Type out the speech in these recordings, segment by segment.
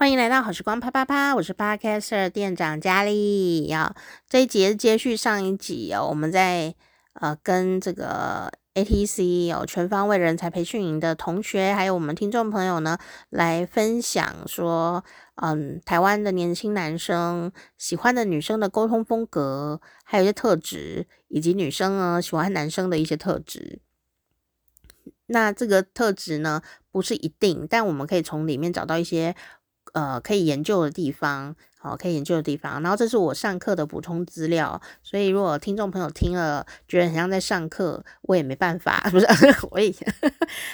欢迎来到好时光啪啪啪，我是 Podcaster 店长佳丽。要这一节接续上一集哦，我们在呃跟这个 ATC 有、全方位人才培训营的同学，还有我们听众朋友呢，来分享说，嗯，台湾的年轻男生喜欢的女生的沟通风格，还有一些特质，以及女生呢喜欢男生的一些特质。那这个特质呢，不是一定，但我们可以从里面找到一些。呃，可以研究的地方，好，可以研究的地方。然后这是我上课的补充资料，所以如果听众朋友听了觉得很像在上课，我也没办法，不是？我也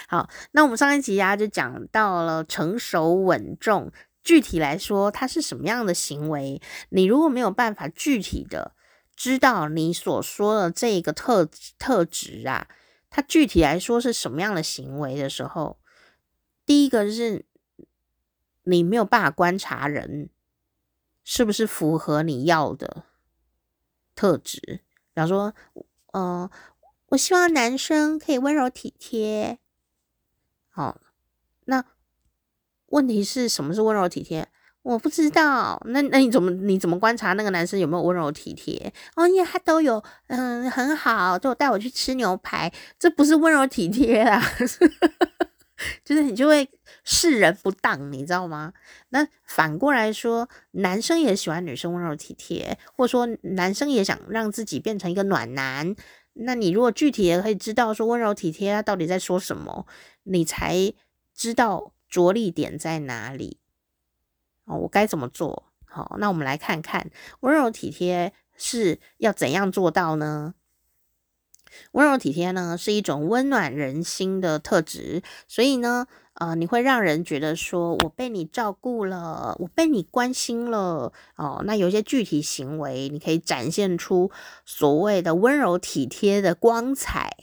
好。那我们上一集呀、就讲到了成熟稳重，具体来说它是什么样的行为？你如果没有办法具体的知道你所说的这个特特质啊，它具体来说是什么样的行为的时候，第一个是。你没有办法观察人是不是符合你要的特质，比方说，嗯、呃，我希望男生可以温柔体贴。好，那问题是什么是温柔体贴？我不知道。那那你怎么你怎么观察那个男生有没有温柔体贴？哦，因为他都有，嗯，很好，都有带我去吃牛排，这不是温柔体贴啊。就是你就会视人不当，你知道吗？那反过来说，男生也喜欢女生温柔体贴，或者说男生也想让自己变成一个暖男。那你如果具体也可以知道说温柔体贴他到底在说什么，你才知道着力点在哪里。哦，我该怎么做？好，那我们来看看温柔体贴是要怎样做到呢？温柔体贴呢，是一种温暖人心的特质，所以呢，呃，你会让人觉得说，我被你照顾了，我被你关心了，哦，那有一些具体行为，你可以展现出所谓的温柔体贴的光彩。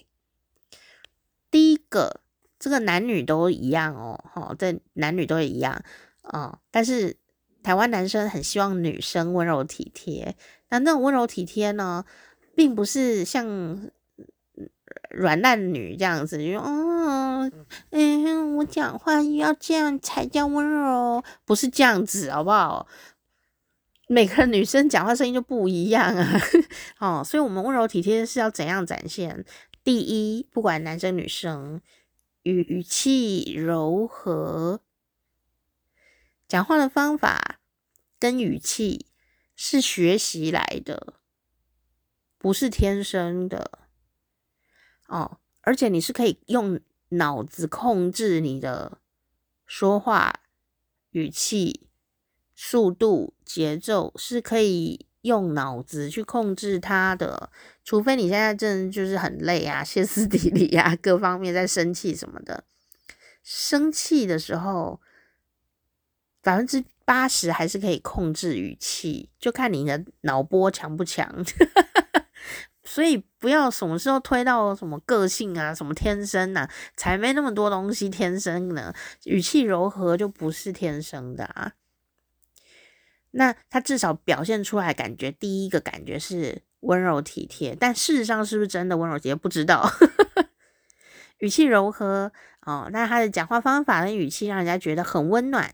第一个，这个男女都一样哦，哈、哦，这男女都一样啊、哦，但是台湾男生很希望女生温柔体贴，那那种温柔体贴呢，并不是像。软烂女这样子，就说哦，嗯，我讲话要这样才叫温柔，不是这样子，好不好？每个女生讲话声音就不一样啊，哦，所以我们温柔体贴是要怎样展现？第一，不管男生女生，语语气柔和，讲话的方法跟语气是学习来的，不是天生的。哦，而且你是可以用脑子控制你的说话语气、速度、节奏，是可以用脑子去控制它的。除非你现在真的就是很累啊、歇斯底里啊，各方面在生气什么的。生气的时候，百分之八十还是可以控制语气，就看你的脑波强不强。所以不要什么时候推到什么个性啊，什么天生啊，才没那么多东西天生呢。语气柔和就不是天生的啊。那他至少表现出来感觉，第一个感觉是温柔体贴，但事实上是不是真的温柔体贴不知道。语气柔和哦，那他的讲话方法跟语气让人家觉得很温暖，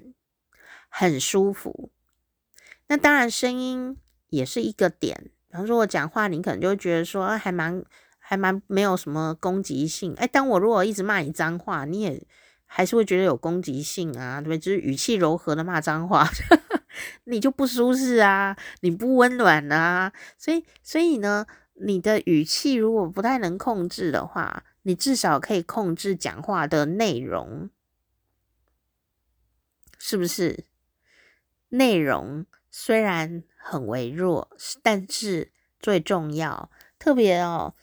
很舒服。那当然声音也是一个点。比方说，我讲话，你可能就会觉得说，还蛮还蛮没有什么攻击性。哎，当我如果一直骂你脏话，你也还是会觉得有攻击性啊，对不对？就是语气柔和的骂脏话，你就不舒适啊，你不温暖啊。所以，所以呢，你的语气如果不太能控制的话，你至少可以控制讲话的内容，是不是？内容虽然。很微弱，但是最重要，特别哦，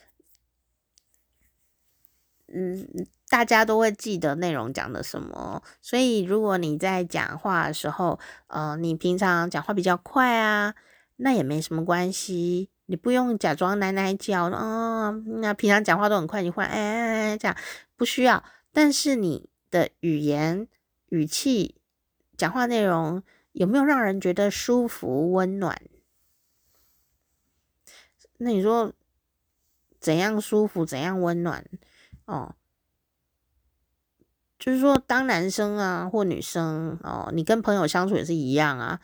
嗯，大家都会记得内容讲的什么。所以，如果你在讲话的时候，呃，你平常讲话比较快啊，那也没什么关系，你不用假装奶奶叫啊。那平常讲话都很快，你换哎哎哎这样不需要。但是你的语言、语气、讲话内容。有没有让人觉得舒服、温暖？那你说怎样舒服、怎样温暖？哦，就是说，当男生啊或女生哦，你跟朋友相处也是一样啊。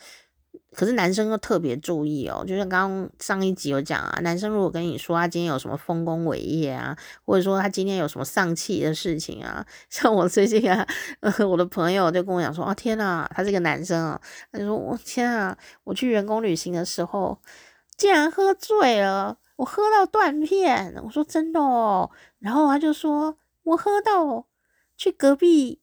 可是男生又特别注意哦，就像刚刚上一集有讲啊，男生如果跟你说他今天有什么丰功伟业啊，或者说他今天有什么丧气的事情啊，像我最近啊，呃，我的朋友就跟我讲说，哦天呐，他是个男生啊，他就说我天啊，我去员工旅行的时候竟然喝醉了，我喝到断片，我说真的哦，然后他就说我喝到去隔壁。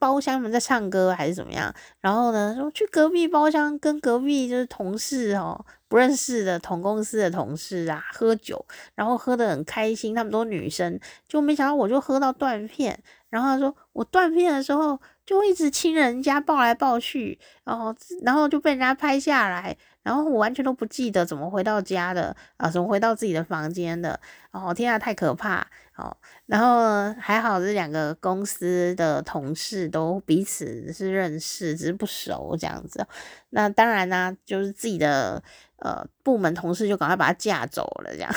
包厢们在唱歌还是怎么样？然后呢，说去隔壁包厢跟隔壁就是同事哦，不认识的同公司的同事啊，喝酒，然后喝得很开心。他们都女生，就没想到我就喝到断片。然后他说我断片的时候就一直亲人家抱来抱去，然后然后就被人家拍下来。然后我完全都不记得怎么回到家的啊，怎么回到自己的房间的。哦，天啊，太可怕！哦，然后还好这两个公司的同事都彼此是认识，只是不熟这样子。那当然呢、就是自己的呃部门同事就赶快把他架走了这样。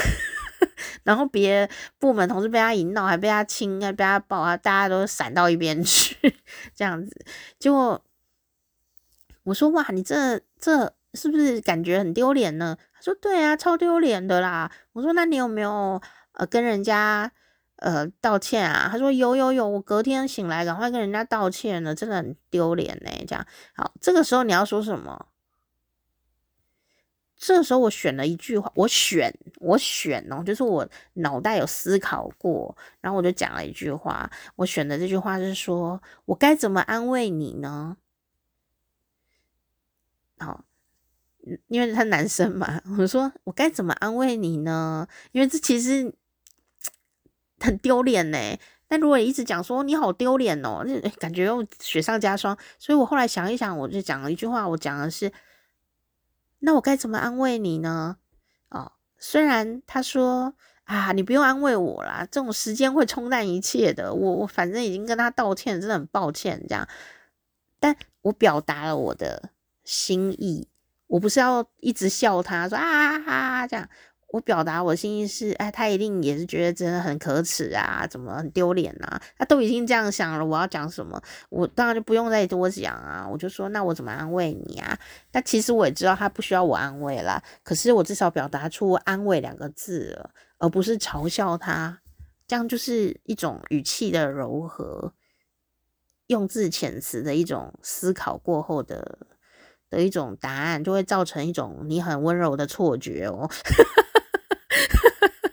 然后别部门同事被他一闹，还被他亲，还被他抱啊，大家都闪到一边去 这样子。结果我说哇，你这这。是不是感觉很丢脸呢？他说：“对啊，超丢脸的啦。”我说：“那你有没有呃跟人家呃道歉啊？”他说：“有有有，我隔天醒来赶快跟人家道歉了，真的很丢脸呢。”这样好，这个时候你要说什么？这个时候我选了一句话，我选我选哦，就是我脑袋有思考过，然后我就讲了一句话。我选的这句话是说：“我该怎么安慰你呢？”好。因为他男生嘛，我说我该怎么安慰你呢？因为这其实很丢脸呢。但如果一直讲说你好丢脸哦，那感觉又雪上加霜。所以我后来想一想，我就讲了一句话，我讲的是：那我该怎么安慰你呢？哦，虽然他说啊，你不用安慰我啦，这种时间会冲淡一切的。我我反正已经跟他道歉，真的很抱歉这样。但我表达了我的心意。我不是要一直笑他，说啊哈、这样。我表达我的心意是，哎，他一定也是觉得真的很可耻啊，怎么很丢脸啊？他都已经这样想了，我要讲什么？我当然就不用再多讲啊。我就说，那我怎么安慰你啊？但其实我也知道他不需要我安慰啦。可是我至少表达出“安慰”两个字了，而不是嘲笑他。这样就是一种语气的柔和，用字遣词的一种思考过后的。的一种答案，就会造成一种你很温柔的错觉哦，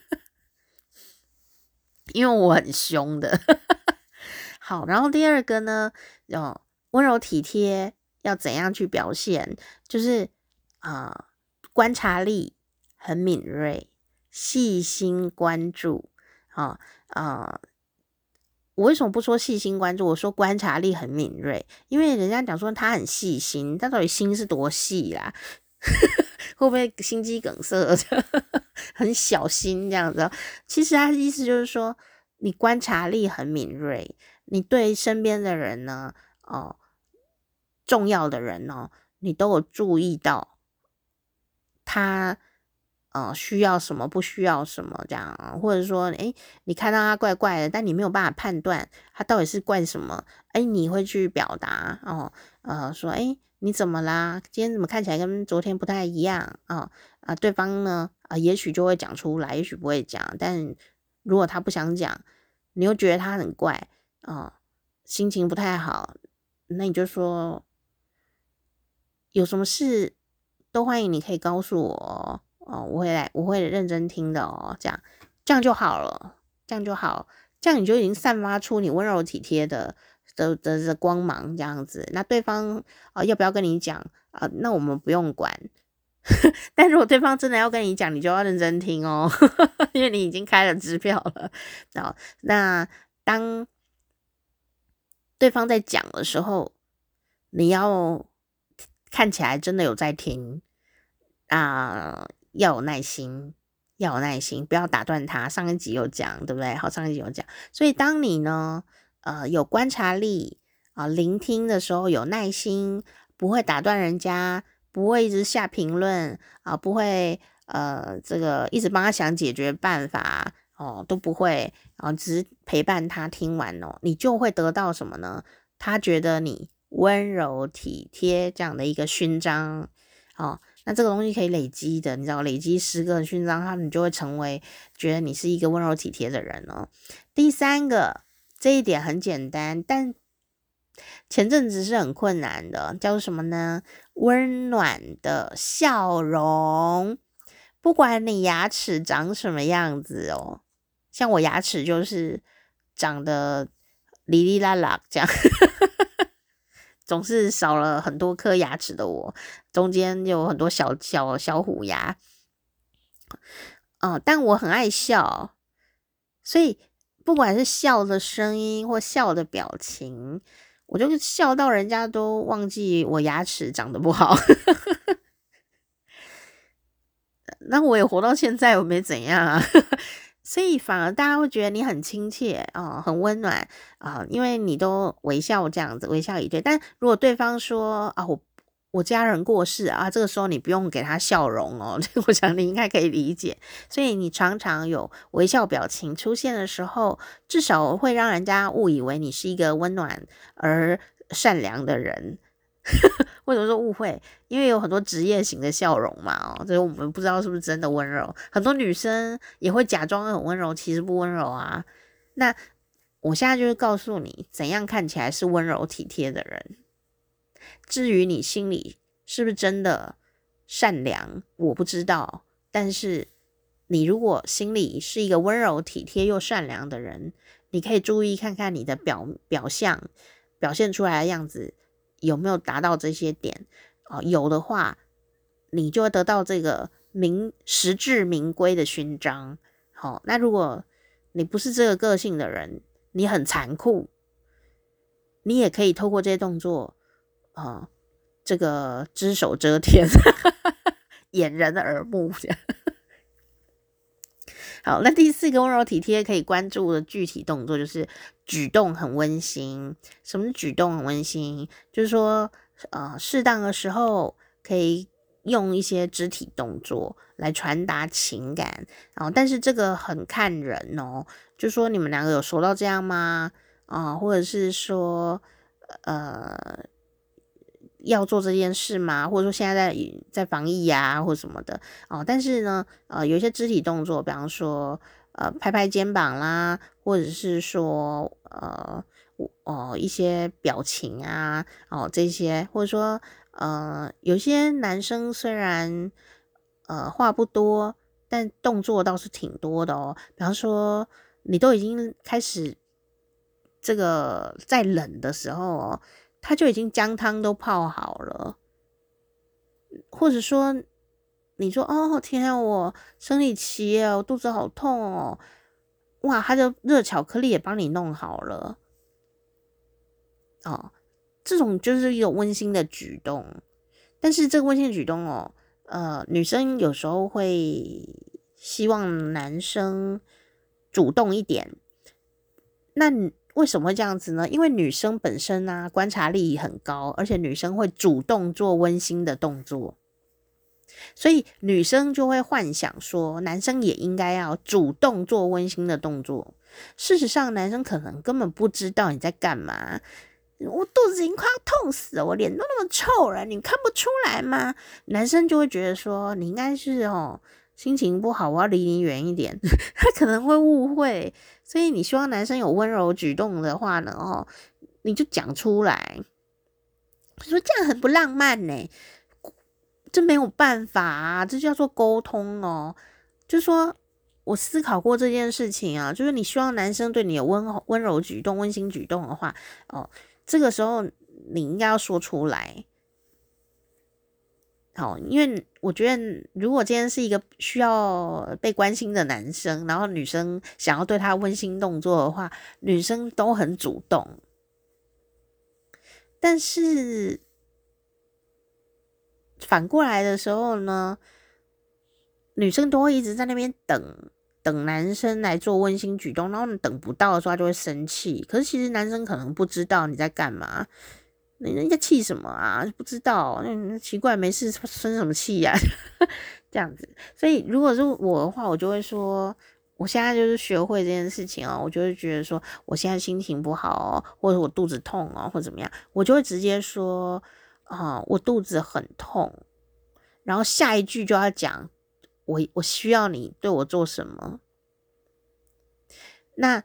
因为我很凶的。好，然后第二个呢，哦温柔体贴，要怎样去表现？就是啊、呃，观察力很敏锐，细心关注，啊、啊。我为什么不说细心关注？我说观察力很敏锐，因为人家讲说他很细心，他到底心是多细啦？会不会心肌梗塞？很小心这样子？其实他的意思就是说，你观察力很敏锐，你对身边的人呢，哦，重要的人哦，你都有注意到他。呃，需要什么，不需要什么，这样，或者说，诶，你看到他怪怪的，但你没有办法判断他到底是怪什么，诶，你会去表达哦，呃，说，诶，你怎么啦？今天怎么看起来跟昨天不太一样啊？啊、对方呢，啊、也许就会讲出来，也许不会讲，但如果他不想讲，你又觉得他很怪啊、心情不太好，那你就说，有什么事都欢迎，你可以告诉我。哦，我会来，我会认真听的哦，这样，这样就好了，这样就好，这样你就已经散发出你温柔体贴的的的的光芒，这样子，那对方啊、要不要跟你讲啊、那我们不用管，但如果对方真的要跟你讲，你就要认真听哦，因为你已经开了支票了。然后，那当对方在讲的时候，你要看起来真的有在听啊。要有耐心，要有耐心，不要打断他。上一集有讲，对不对？好，上一集有讲。所以，当你呢，呃，有观察力啊、聆听的时候有耐心，不会打断人家，不会一直下评论啊、不会呃，这个一直帮他想解决办法哦都不会，然后只是陪伴他听完哦，你就会得到什么呢？他觉得你温柔体贴这样的一个勋章哦。那这个东西可以累积的，你知道，累积十个勋章，他们就会成为觉得你是一个温柔体贴的人哦。第三个，这一点很简单，但前阵子是很困难的，叫做什么呢？温暖的笑容，不管你牙齿长什么样子哦，像我牙齿就是长得哩哩啦啦这样。总是少了很多颗牙齿的我，中间有很多小小小虎牙，哦，但我很爱笑，所以不管是笑的声音或笑的表情，我就笑到人家都忘记我牙齿长得不好。那我也活到现在，我没怎样啊。所以反而大家会觉得你很亲切啊、哦，很温暖啊、因为你都微笑这样子，微笑以对。但如果对方说啊，我我家人过世啊，这个时候你不用给他笑容哦，我想你应该可以理解。所以你常常有微笑表情出现的时候，至少会让人家误以为你是一个温暖而善良的人。为什么说误会？因为有很多职业型的笑容嘛，哦，所以我们不知道是不是真的温柔。很多女生也会假装很温柔，其实不温柔啊。那我现在就是告诉你，怎样看起来是温柔体贴的人。至于你心里是不是真的善良，我不知道。但是你如果心里是一个温柔体贴又善良的人，你可以注意看看你的表表象，表现出来的样子。有没有达到这些点啊、哦？有的话，你就会得到这个名实至名归的勋章。好、哦，那如果你不是这个个性的人，你很残酷，你也可以透过这些动作啊、哦，这个只手遮天，掩人耳目这样。好，那第四个温柔体贴可以关注的具体动作就是举动很温馨。什么举动很温馨？就是说，呃，适当的时候可以用一些肢体动作来传达情感。然后，但是这个很看人哦。就说你们两个有熟到这样吗？啊，或者是说，呃。要做这件事吗？或者说现在在在防疫呀、啊，或什么的哦。但是呢，呃，有一些肢体动作，比方说，呃，拍拍肩膀啦，或者是说，呃，哦，一些表情啊，哦，这些，或者说，呃，有些男生虽然呃话不多，但动作倒是挺多的哦。比方说，你都已经开始这个在冷的时候哦。他就已经姜汤都泡好了，或者说，你说哦天啊，我生理期啊，我肚子好痛哦，哇，他的热巧克力也帮你弄好了，哦，这种就是一种温馨的举动，但是这个温馨的举动哦，呃，女生有时候会希望男生主动一点，那。为什么会这样子呢？因为女生本身呢、啊，观察力很高，而且女生会主动做温馨的动作，所以女生就会幻想说，男生也应该要主动做温馨的动作。事实上，男生可能根本不知道你在干嘛。我肚子已经快要痛死了，我脸都那么臭了，你看不出来吗？男生就会觉得说，你应该是哦。心情不好，我要离你远一点。他可能会误会，所以你希望男生有温柔举动的话呢，哦，你就讲出来。你说这样很不浪漫呢，这没有办法啊，这叫做沟通哦。就说我思考过这件事情啊，就是你希望男生对你有温温柔举动、温馨举动的话，哦，这个时候你应该要说出来。好，因为我觉得，如果今天是一个需要被关心的男生，然后女生想要对他温馨动作的话，女生都很主动。但是反过来的时候呢，女生都会一直在那边等等男生来做温馨举动，然后等不到的时候，就会生气。可是其实男生可能不知道你在干嘛。你人家气什么啊？不知道，那奇怪，没事生什么气呀？这样子，所以如果是我的话，我就会说，我现在就是学会这件事情哦，我就会觉得说，我现在心情不好哦，或者我肚子痛哦，或者怎么样，我就会直接说啊、我肚子很痛，然后下一句就要讲，我我需要你对我做什么。那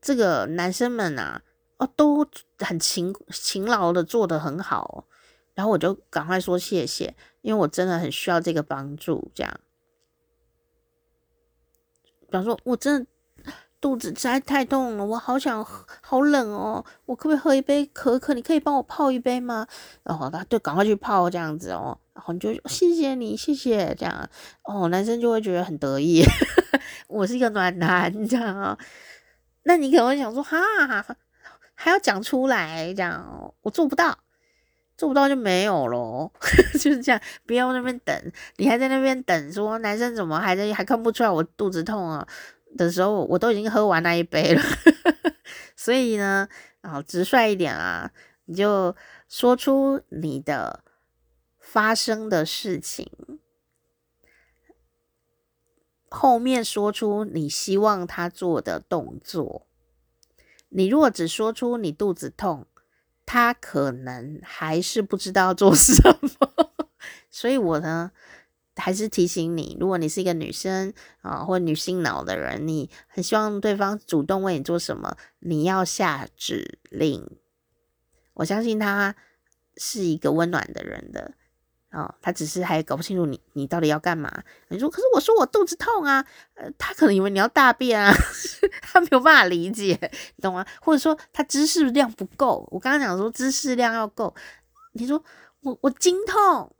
这个男生们啊，哦，都很勤勤劳的做得很好，然后我就赶快说谢谢，因为我真的很需要这个帮助。这样，比方说，我真的肚子实在太痛了，我好想好冷哦，我可不可以喝一杯可可？你可以帮我泡一杯吗？然后他就赶快去泡这样子哦，然后你就谢谢你，谢谢这样哦，男生就会觉得很得意。我是一个暖男，这样啊？那你可能会想说，哈，还要讲出来，这样我做不到，做不到就没有咯。就是这样，不要那边等，你还在那边等，说男生怎么还在还看不出来我肚子痛啊的时候，我都已经喝完那一杯了。所以呢，啊，直率一点啊，你就说出你的发生的事情。后面说出你希望他做的动作。你如果只说出你肚子痛，他可能还是不知道做什么。所以我呢，还是提醒你，如果你是一个女生啊，或女性脑的人，你很希望对方主动为你做什么，你要下指令。我相信他是一个温暖的人的。哦，他只是还搞不清楚你，你到底要干嘛？你说，可是我说我肚子痛啊，呃，他可能以为你要大便啊，他没有办法理解，懂吗？或者说他知识量不够，我刚刚讲说知识量要够，你说我我经痛，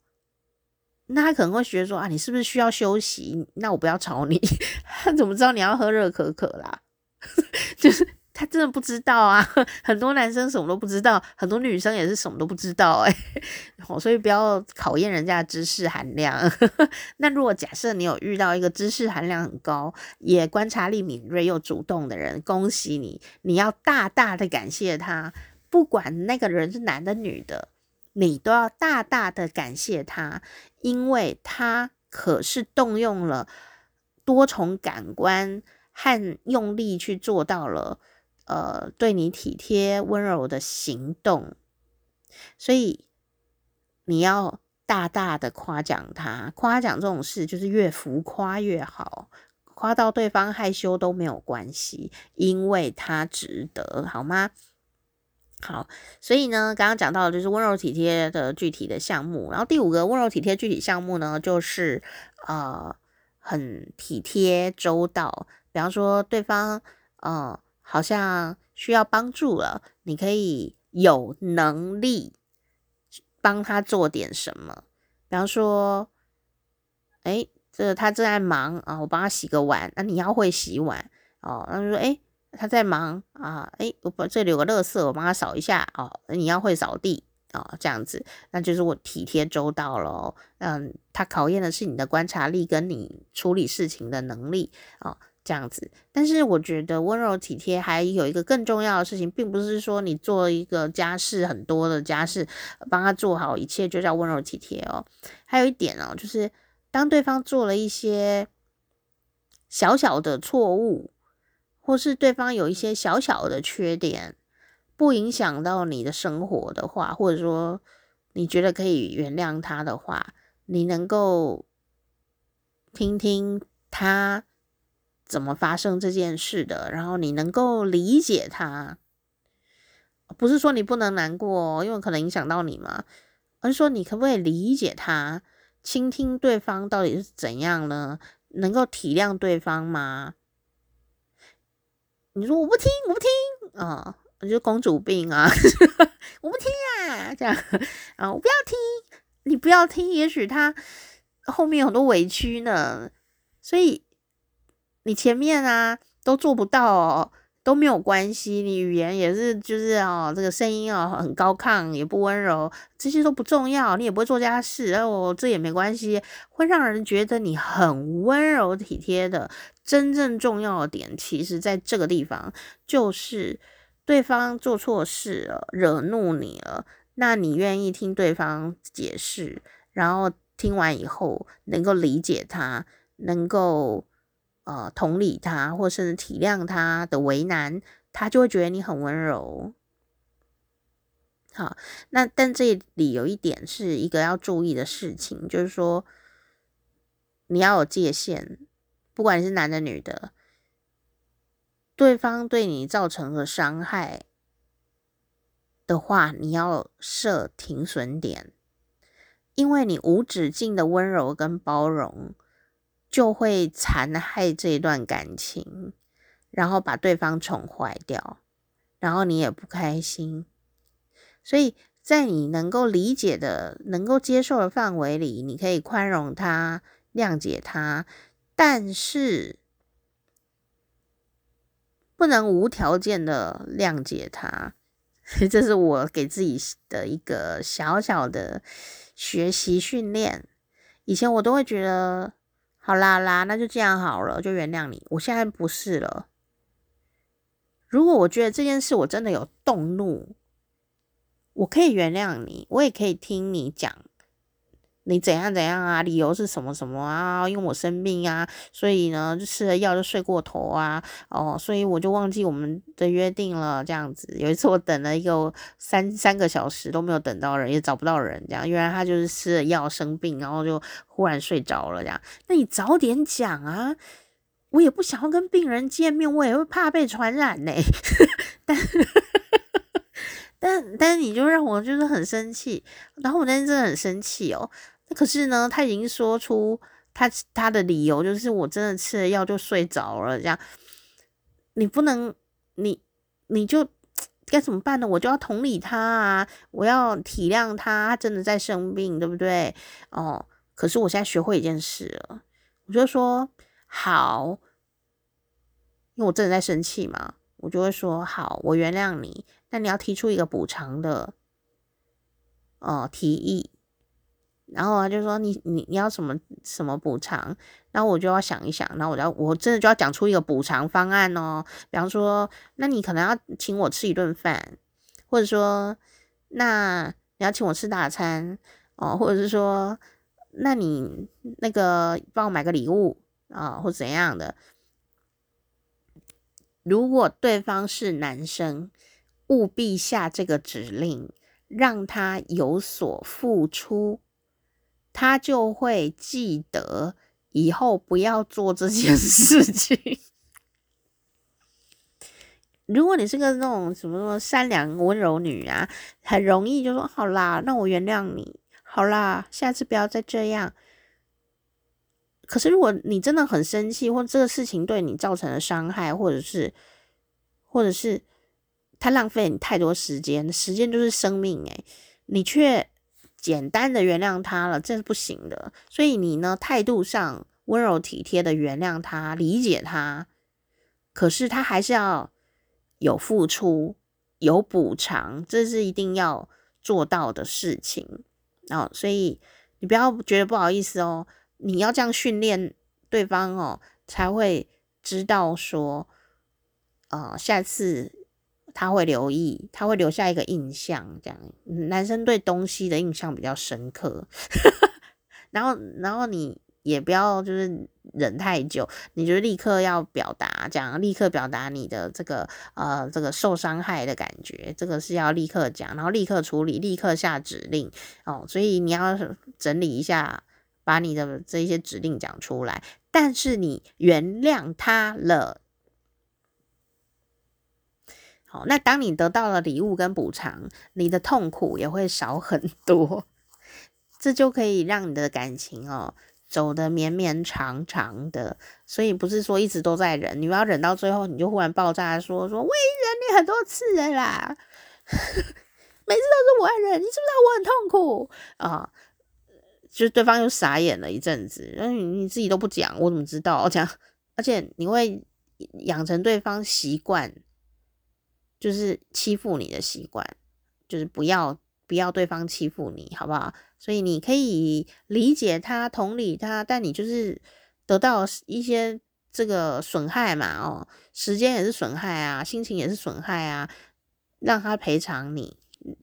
那他可能会觉得说啊，你是不是需要休息？那我不要吵你，他怎么知道你要喝热可可啦？就是。他真的不知道啊，很多男生什么都不知道，很多女生也是什么都不知道哎，所以不要考验人家的知识含量。那如果假设你有遇到一个知识含量很高，也观察力敏锐又主动的人，恭喜你，你要大大的感谢他，不管那个人是男的女的，你都要大大的感谢他，因为他可是动用了多重感官和用力去做到了。呃，对你体贴温柔的行动，所以你要大大的夸奖他。夸奖这种事就是越浮夸越好，夸到对方害羞都没有关系，因为他值得，好吗？好，所以呢，刚刚讲到的就是温柔体贴的具体的项目，然后第五个温柔体贴具体项目呢，就是呃，很体贴周到，比方说对方，呃。好像需要帮助了，你可以有能力帮他做点什么。比方说，哎，这他正在忙啊，我帮他洗个碗，那你要会洗碗哦。然后说，哎，他在忙啊，哎，我把这里有个垃圾，我帮他扫一下哦。你要会扫地哦，这样子，那就是我体贴周到了。嗯，他考验的是你的观察力跟你处理事情的能力啊。这样子，但是我觉得温柔体贴还有一个更重要的事情，并不是说你做一个家事很多的家事，帮他做好一切就叫温柔体贴哦。还有一点哦，就是当对方做了一些小小的错误，或是对方有一些小小的缺点，不影响到你的生活的话，或者说你觉得可以原谅他的话，你能够听听他。怎么发生这件事的？然后你能够理解他，不是说你不能难过，因为可能影响到你嘛，而是说你可不可以理解他，倾听对方到底是怎样呢？能够体谅对方吗？你说我不听，我不听啊，我就公主病啊，我不听啊，这样啊，我不要听，你不要听，也许他后面有很多委屈呢，所以。你前面啊都做不到哦，都没有关系。你语言也是，就是哦，这个声音哦很高亢，也不温柔，这些都不重要。你也不会做家事，哦，这也没关系，会让人觉得你很温柔体贴的。真正重要的点，其实在这个地方，就是对方做错事了，惹怒你了，那你愿意听对方解释，然后听完以后能够理解他，能够。呃同理他，或甚至体谅他的为难，他就会觉得你很温柔。好，那但这里有一点是一个要注意的事情，就是说你要有界限，不管你是男的女的，对方对你造成的伤害的话，你要设停损点，因为你无止境的温柔跟包容，就会残害这一段感情，然后把对方宠坏掉，然后你也不开心。所以在你能够理解的、能够接受的范围里，你可以宽容他、谅解他，但是不能无条件的谅解他。这是我给自己的一个小小的学习训练。以前我都会觉得，好啦啦，那就这样好了，就原谅你。我现在不是了。如果我觉得这件事我真的有动怒，我可以原谅你，我也可以听你讲，你怎样怎样啊，理由是什么什么啊？因为我生病啊，所以呢，就吃了药就睡过头啊，哦，所以我就忘记我们的约定了，这样子。有一次我等了一个三三个小时都没有等到人，也找不到人，这样，原来他就是吃了药生病，然后就忽然睡着了，这样。那你早点讲啊，我也不想要跟病人见面，我也会怕被传染呢、欸。但但但你就让我就是很生气，然后我那天真的很生气哦。可是呢，他已经说出他他的理由，就是我真的吃了药就睡着了，这样你不能，你你就该怎么办呢？我就要同理他啊，我要体谅他，他真的在生病，对不对？哦，可是我现在学会一件事了，我就说好，因为我真的在生气嘛，我就会说好，我原谅你。那你要提出一个补偿的，哦，提议，然后他就说你你你要什么什么补偿，然后我就要想一想，然后我要我真的就要讲出一个补偿方案哦，比方说，那你可能要请我吃一顿饭，或者说，那你要请我吃大餐哦，或者是说，那你那个帮我买个礼物啊，或怎样的？如果对方是男生。务必下这个指令，让他有所付出，他就会记得以后不要做这件事情。如果你是个那种什么什么善良温柔女啊，很容易就说好啦，那我原谅你，好啦，下次不要再这样。可是如果你真的很生气，或这个事情对你造成了伤害，或者是，或者是。他浪费你太多时间，时间就是生命诶，你却简单的原谅他了，这是不行的。所以你呢，态度上温柔体贴的原谅他，理解他，可是他还是要有付出，有补偿，这是一定要做到的事情。哦，所以你不要觉得不好意思哦，你要这样训练对方哦，才会知道说，呃，下次。他会留意，他会留下一个印象，这样。男生对东西的印象比较深刻，然后，然后你也不要就是忍太久，你就立刻要表达，这样立刻表达你的这个呃这个受伤害的感觉，这个是要立刻讲，然后立刻处理，立刻下指令哦。所以你要整理一下，把你的这些指令讲出来，但是你原谅他了。好，那当你得到了礼物跟补偿，你的痛苦也会少很多，这就可以让你的感情哦走得绵绵长长的。所以不是说一直都在忍，你要忍到最后，你就忽然爆炸说说我已忍你很多次了啦，每次都是我在忍，你知不知道我很痛苦啊？就是对方又傻眼了一阵子，那你你自己都不讲，我怎么知道？我讲，而且你会养成对方习惯。就是欺负你的习惯，就是不要不要对方欺负你，好不好？所以你可以理解他、同理他，但你就是得到一些这个损害嘛，哦，时间也是损害啊，心情也是损害啊，让他赔偿你，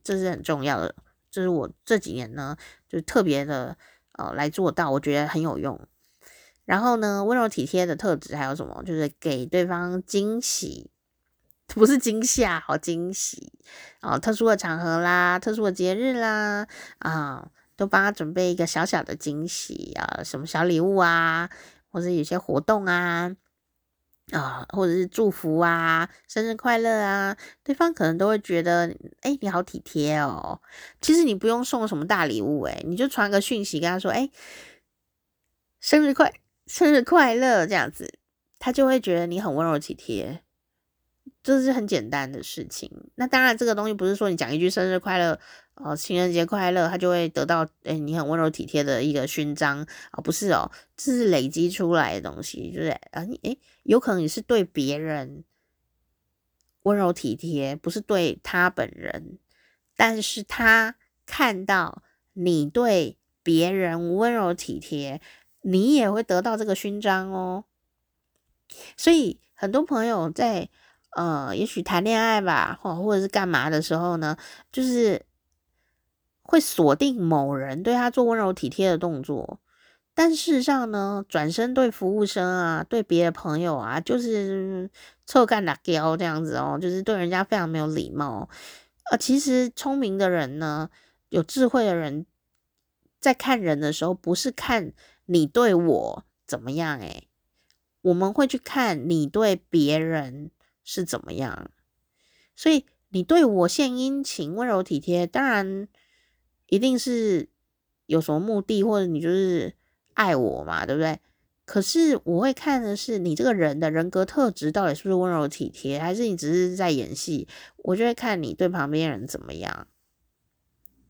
这是很重要的。就是我这几年呢，就特别的呃来做到，我觉得很有用。然后呢，温柔体贴的特质还有什么？就是给对方惊喜，不是惊吓，好惊喜哦！特殊的场合啦，特殊的节日啦，啊，都帮他准备一个小小的惊喜啊，什么小礼物啊，或者有些活动啊，啊，或者是祝福啊，生日快乐啊，对方可能都会觉得，哎，你好体贴哦。其实你不用送什么大礼物，哎，你就传个讯息跟他说，哎，生日快。生日快乐，这样子，他就会觉得你很温柔体贴，这是很简单的事情。那当然，这个东西不是说你讲一句生日快乐，哦，情人节快乐，他就会得到，哎，你很温柔体贴的一个勋章哦，不是哦，这是累积出来的东西，就是啊，你哎，有可能你是对别人温柔体贴，不是对他本人，但是他看到你对别人温柔体贴。你也会得到这个勋章哦，所以很多朋友在呃，也许谈恋爱吧，或或者是干嘛的时候呢，就是会锁定某人对他做温柔体贴的动作，但事实上呢，转身对服务生啊，对别的朋友啊，就是臭干辣椒这样子哦，就是对人家非常没有礼貌。呃，其实聪明的人呢，有智慧的人，在看人的时候，不是看。你对我怎么样？诶，我们会去看你对别人是怎么样。所以你对我献殷勤、温柔体贴，当然一定是有什么目的，或者你就是爱我嘛，对不对？可是我会看的是你这个人的人格特质到底是不是温柔体贴，还是你只是在演戏？我就会看你对旁边人怎么样，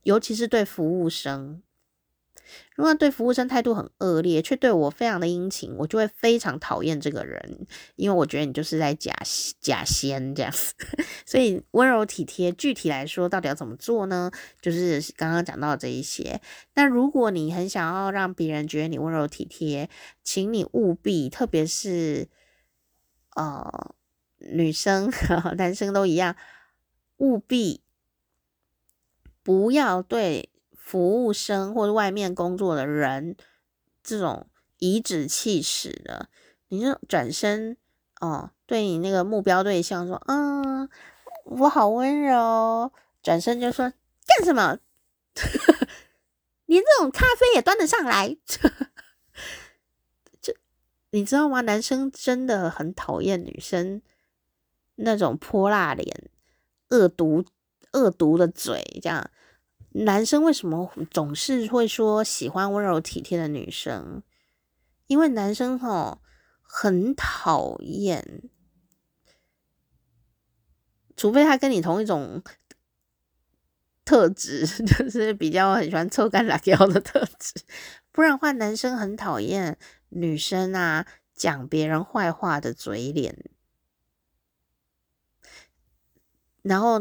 尤其是对服务生。如果对服务生态度很恶劣，却对我非常的殷勤，我就会非常讨厌这个人，因为我觉得你就是在假假仙这样子。所以温柔体贴，具体来说到底要怎么做呢？就是刚刚讲到这一些。那如果你很想要让别人觉得你温柔体贴，请你务必，特别是呃女生、男生都一样，务必不要对。服务生或者外面工作的人，这种颐指气使的，你就转身哦，对你那个目标对象说：“嗯，我好温柔。”转身就说：“干什么？连这种咖啡也端得上来？” 这你知道吗？男生真的很讨厌女生那种泼辣脸、恶毒、恶毒的嘴，这样。男生为什么总是会说喜欢温柔体贴的女生？因为男生哈很讨厌，除非他跟你同一种特质，就是比较很喜欢臭干辣椒的特质，不然的话，男生很讨厌女生啊讲别人坏话的嘴脸，然后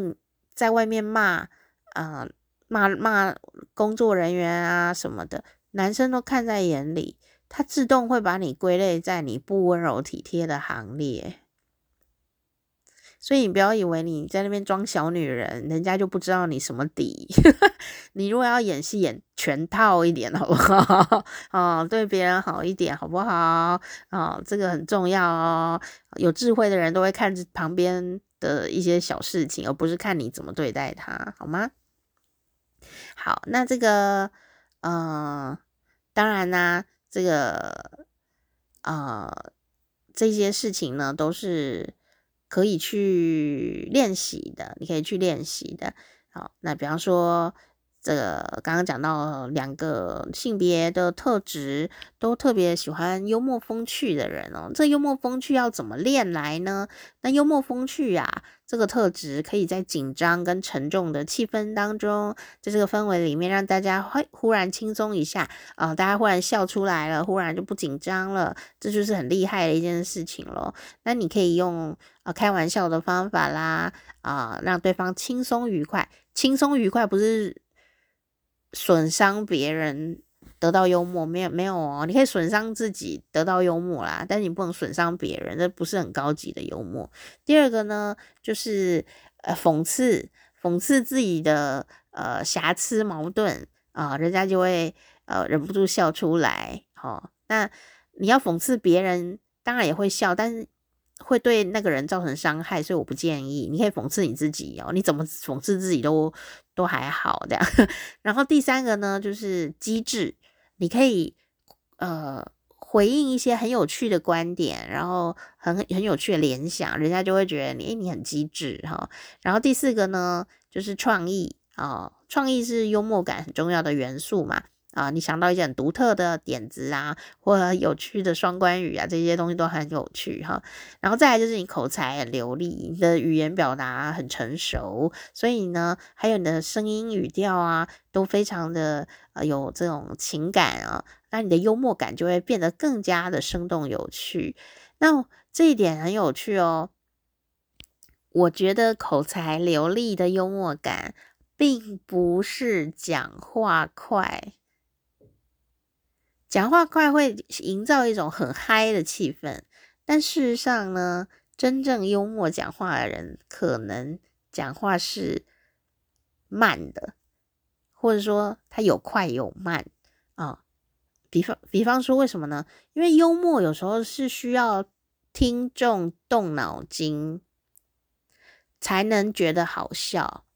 在外面骂啊。骂骂工作人员啊什么的，男生都看在眼里，他自动会把你归类在你不温柔体贴的行列。所以你不要以为你在那边装小女人，人家就不知道你什么底。你如果要演戏，演全套一点，好不好？哦，对别人好一点，好不好？哦，这个很重要哦。有智慧的人都会看旁边的一些小事情，而不是看你怎么对待他，好吗？好，那这个，呃，当然呢，这个，呃，这些事情呢，都是可以去练习的，你可以去练习的。好，那比方说。这个刚刚讲到两个性别的特质，都特别喜欢幽默风趣的人哦。这幽默风趣要怎么练来呢？那幽默风趣啊，这个特质可以在紧张跟沉重的气氛当中，在这个氛围里面，让大家会忽然轻松一下啊，大家忽然笑出来了，忽然就不紧张了，这就是很厉害的一件事情咯。那你可以用啊开玩笑的方法啦，啊让对方轻松愉快，轻松愉快不是。损伤别人得到幽默，没有没有哦，你可以损伤自己得到幽默啦，但是你不能损伤别人，这不是很高级的幽默。第二个呢，就是呃讽刺，讽刺自己的呃瑕疵矛盾啊，人家就会呃忍不住笑出来。好，那你要讽刺别人，当然也会笑，但是会对那个人造成伤害，所以我不建议。你可以讽刺你自己哦，你怎么讽刺自己都都还好这样。然后第三个呢，就是机智，你可以呃回应一些很有趣的观点，然后很很有趣的联想，人家就会觉得你诶你很机智哈。然后第四个呢，就是创意啊，创意是幽默感很重要的元素嘛。啊，你想到一些很独特的点子啊，或者有趣的双关语啊，这些东西都很有趣哈。然后再来就是你口才很流利，你的语言表达很成熟，所以呢，还有你的声音语调啊，都非常的呃有这种情感啊，那你的幽默感就会变得更加的生动有趣。那这一点很有趣哦，我觉得口才流利的幽默感，并不是讲话快。讲话快会营造一种很嗨的气氛，但事实上呢，真正幽默讲话的人可能讲话是慢的，或者说他有快有慢啊、比方比方说，为什么呢？因为幽默有时候是需要听众动脑筋才能觉得好笑，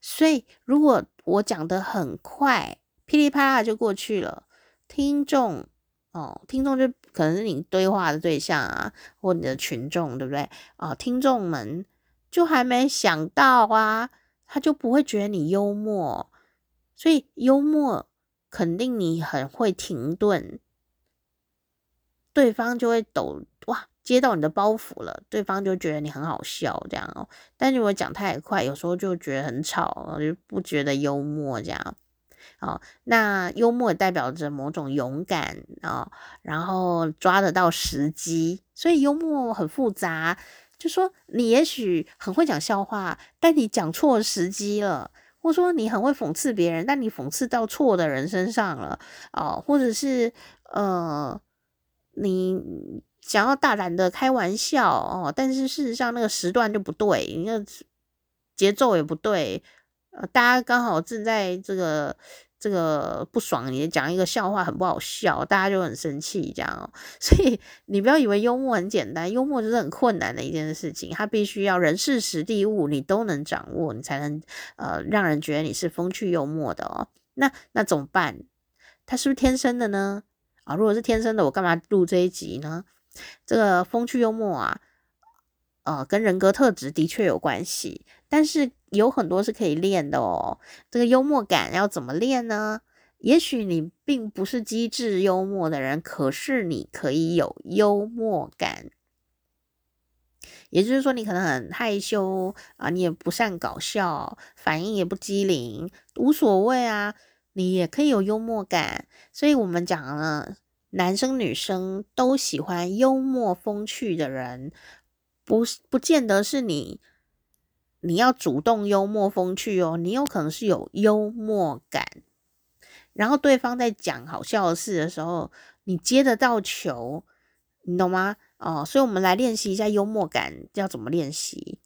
所以如果我讲得很快，噼里啪啦就过去了。听众哦，听众就可能是你对话的对象啊，或你的群众，对不对？哦，听众们就还没想到啊，他就不会觉得你幽默，所以幽默肯定你很会停顿，对方就会抖哇，接到你的包袱了，对方就觉得你很好笑这样哦。但如果讲太快，有时候就觉得很吵，就不觉得幽默这样。哦，那幽默代表着某种勇敢啊、然后抓得到时机，所以幽默很复杂。就说你也许很会讲笑话，但你讲错时机了；或者说你很会讽刺别人，但你讽刺到错的人身上了哦，或者是呃，你想要大胆的开玩笑哦，但是事实上那个时段就不对，你那节奏也不对，呃，大家刚好正在这个。这个不爽，你讲一个笑话很不好笑，大家就很生气，这样哦。所以你不要以为幽默很简单，幽默就是很困难的一件事情，它必须要人事时地物你都能掌握，你才能呃让人觉得你是风趣幽默的哦。那那怎么办？他是不是天生的呢？啊，如果是天生的，我干嘛录这一集呢？这个风趣幽默啊，呃，跟人格特质的确有关系，但是。有很多是可以练的哦。这个幽默感要怎么练呢？也许你并不是机智幽默的人，可是你可以有幽默感。也就是说，你可能很害羞啊，你也不善搞笑，反应也不机灵，无所谓啊，你也可以有幽默感。所以我们讲了，男生女生都喜欢幽默风趣的人，不不见得是你。你要主动幽默风趣哦，你有可能是有幽默感，然后对方在讲好笑的事的时候，你接得到球，你懂吗？哦，所以我们来练习一下幽默感要怎么练习。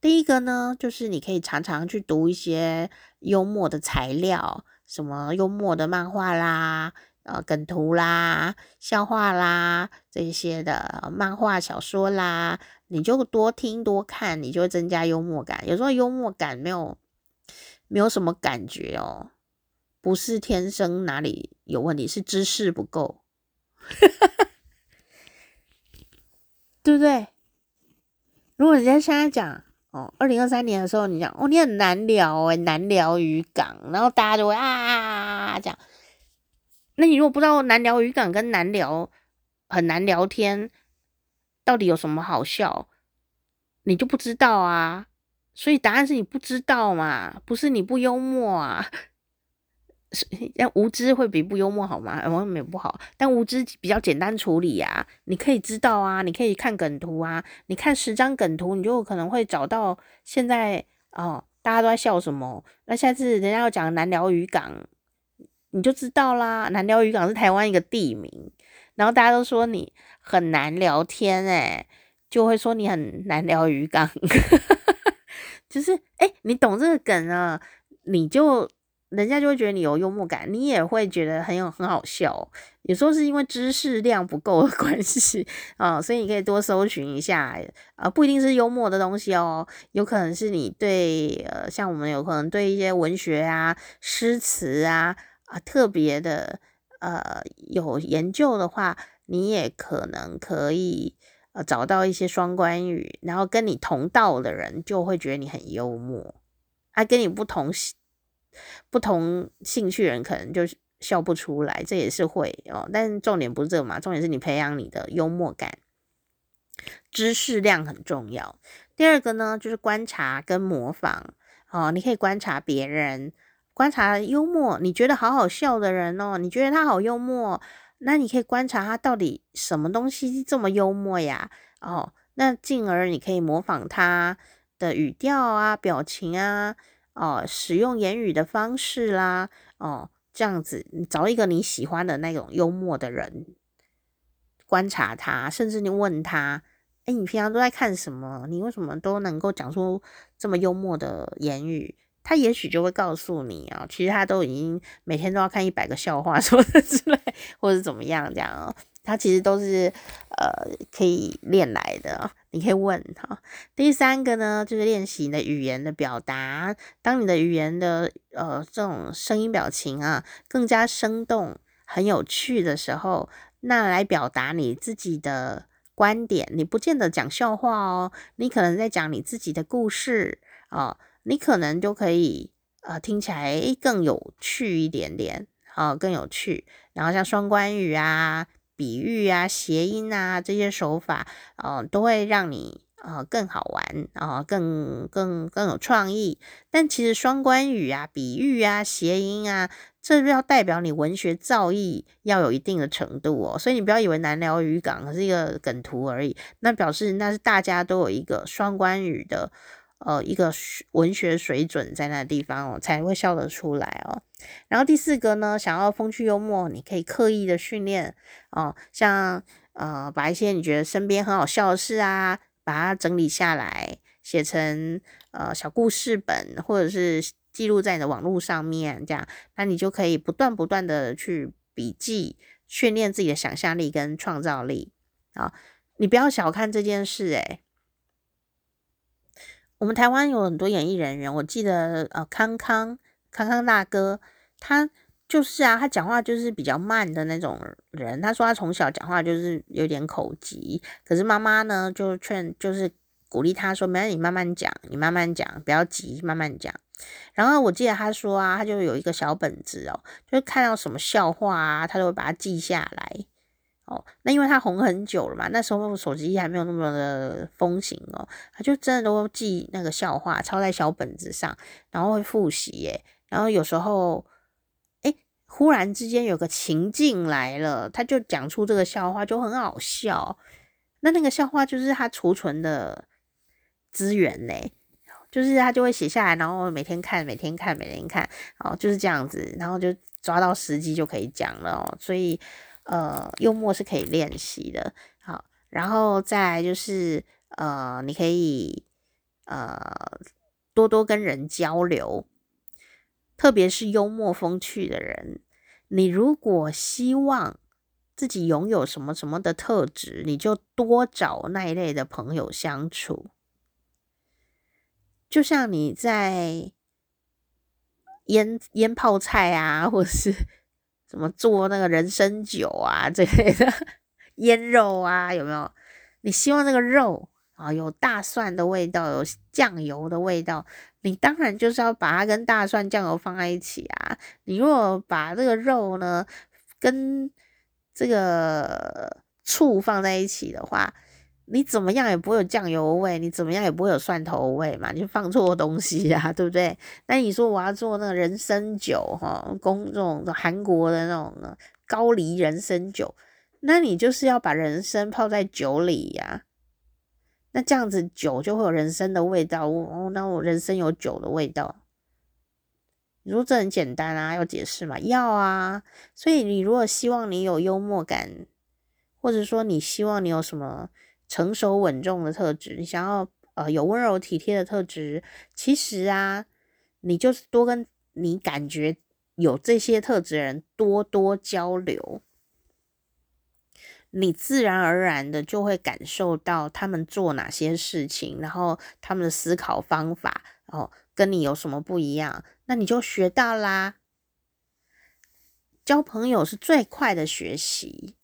第一个呢，就是你可以常常去读一些幽默的材料，什么幽默的漫画啦。呃，梗图啦、笑话啦这些的漫画小说啦，你就多听多看，你就会增加幽默感。有时候幽默感没有没有什么感觉哦，不是天生哪里有问题，是知识不够，对不对？如果人家现在讲哦，二零二三年的时候，你讲哦，你很难聊诶，难聊渔港，然后大家就会啊讲。那你如果不知道难聊渔港跟难聊很难聊天，到底有什么好笑，你就不知道啊。所以答案是你不知道嘛，不是你不幽默啊。但无知会比不幽默好吗？我没不好，但无知比较简单处理呀。你可以知道啊，你可以看梗图啊，你看十张梗图，你就可能会找到现在哦，大家都在笑什么。那下次人家要讲南寮渔港。你就知道啦，南寮渔港是台湾一个地名，然后大家都说你很难聊天，诶，就会说你很难聊渔港，就是诶，你懂这个梗啊，你就人家就会觉得你有幽默感，你也会觉得很有很好笑。有时候是因为知识量不够的关系啊、所以你可以多搜寻一下啊，不一定是幽默的东西哦，有可能是你对呃，像我们有可能对一些文学啊、诗词啊啊特别的呃有研究的话，你也可能可以呃找到一些双关语，然后跟你同道的人就会觉得你很幽默，啊，跟你不同。不同兴趣人可能就笑不出来，这也是会哦。但重点不是这个嘛，重点是你培养你的幽默感，知识量很重要。第二个呢，就是观察跟模仿哦。你可以观察别人，观察幽默，你觉得好好笑的人哦，你觉得他好幽默，那你可以观察他到底什么东西这么幽默呀？哦，那进而你可以模仿他的语调啊、表情啊。哦，使用言语的方式啦，哦，这样子，你找一个你喜欢的那种幽默的人，观察他，甚至你问他，哎，你平常都在看什么？你为什么都能够讲出这么幽默的言语？他也许就会告诉你啊，其实他都已经每天都要看一百个笑话 说的之类，或者怎么样这样哦。他其实都是呃可以练来的，你可以问哈。第三个呢，就是练习你的语言的表达。当你的语言的呃这种声音表情啊更加生动、很有趣的时候，那来表达你自己的观点。你不见得讲笑话哦，你可能在讲你自己的故事哦，你可能就可以呃听起来更有趣一点点，啊、更有趣。然后像双关语啊。比喻啊、谐音啊这些手法，呃，都会让你呃更好玩啊、更更更有创意。但其实双关语啊、比喻啊、谐音啊，这要代表你文学造诣要有一定的程度哦。所以你不要以为南寮渔港是一个梗图而已，那表示那是大家都有一个双关语的。呃，一个文学水准在那地方哦，才会笑得出来哦。然后第四个呢，想要风趣幽默，你可以刻意的训练哦，像呃，把一些你觉得身边很好笑的事啊，把它整理下来，写成呃小故事本，或者是记录在你的网络上面，这样，那你就可以不断不断的去笔记，训练自己的想象力跟创造力啊、你不要小看这件事，诶。我们台湾有很多演艺人员，我记得呃，康康康康大哥，他就是啊，他讲话就是比较慢的那种人。他说他从小讲话就是有点口急，可是妈妈呢就劝，就是鼓励他说，没关系，你慢慢讲，你慢慢讲，不要急，慢慢讲。然后我记得他说啊，他就有一个小本子哦，就是看到什么笑话啊，他都会把它记下来。哦，那因为他红很久了嘛，那时候手机还没有那么的风行哦，他就真的都记那个笑话，抄在小本子上，然后会复习耶。然后有时候，诶，忽然之间有个情境来了，他就讲出这个笑话，就很好笑。那那个笑话就是他储存的资源呢，就是他就会写下来，然后每天看，每天看，每天看，哦，就是这样子，然后就抓到时机就可以讲了哦，所以。呃，幽默是可以练习的，好，然后再就是呃，你可以呃多多跟人交流，特别是幽默风趣的人。你如果希望自己拥有什么什么的特质，你就多找那一类的朋友相处。就像你在腌腌泡菜啊，或者是。什么做那个人参酒啊这类的 腌肉啊有没有？你希望那个肉啊有大蒜的味道，有酱油的味道，你当然就是要把它跟大蒜酱油放在一起啊。你如果把这个肉呢跟这个醋放在一起的话，你怎么样也不会有酱油味，你怎么样也不会有蒜头味嘛，你就放错东西啊，对不对？那你说我要做那个人参酒，哈，公这种韩国的那种高丽人参酒，那你就是要把人参泡在酒里呀，那这样子酒就会有人参的味道哦，那我人参有酒的味道，你说这很简单啊，要解释吗？要啊，所以你如果希望你有幽默感，或者说你希望你有什么。成熟稳重的特质，你想要呃有温柔体贴的特质，其实啊，你就是多跟你感觉有这些特质的人多多交流，你自然而然的就会感受到他们做哪些事情，然后他们的思考方法，然哦，跟你有什么不一样，那你就学到啦。交朋友是最快的学习，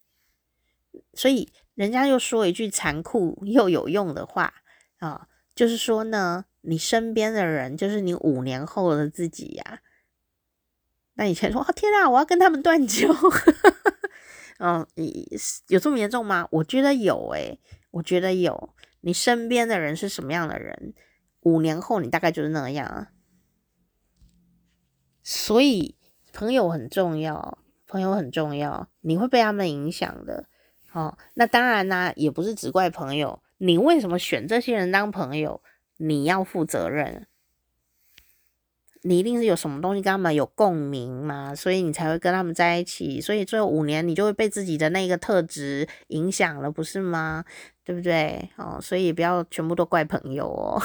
所以人家又说一句残酷又有用的话啊、就是说呢，你身边的人就是你五年后的自己呀。那以前说，哦，天啊，我要跟他们断交，嗯，有这么严重吗？我觉得有诶、我觉得有。你身边的人是什么样的人，五年后你大概就是那样啊。所以。朋友很重要，朋友很重要，你会被他们影响的。哦，那当然啦、也不是只怪朋友。你为什么选这些人当朋友？你要负责任。你一定是有什么东西跟他们有共鸣嘛，所以你才会跟他们在一起。所以最后五年，你就会被自己的那个特质影响了，不是吗？对不对？哦，所以不要全部都怪朋友哦。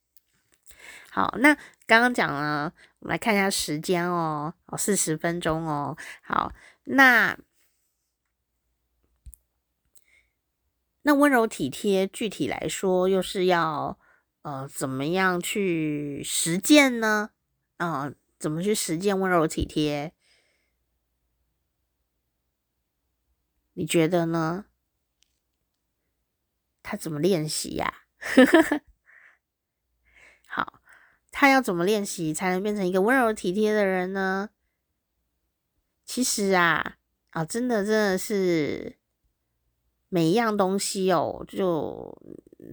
好，那刚刚讲了，我们来看一下时间哦，哦，四十分钟哦。好，那那温柔体贴，具体来说，又是要呃怎么样去实践呢？啊、怎么去实践温柔体贴？你觉得呢？他怎么练习呀？好。他要怎么练习才能变成一个温柔体贴的人呢？其实啊，啊，真的真的是每一样东西哦，就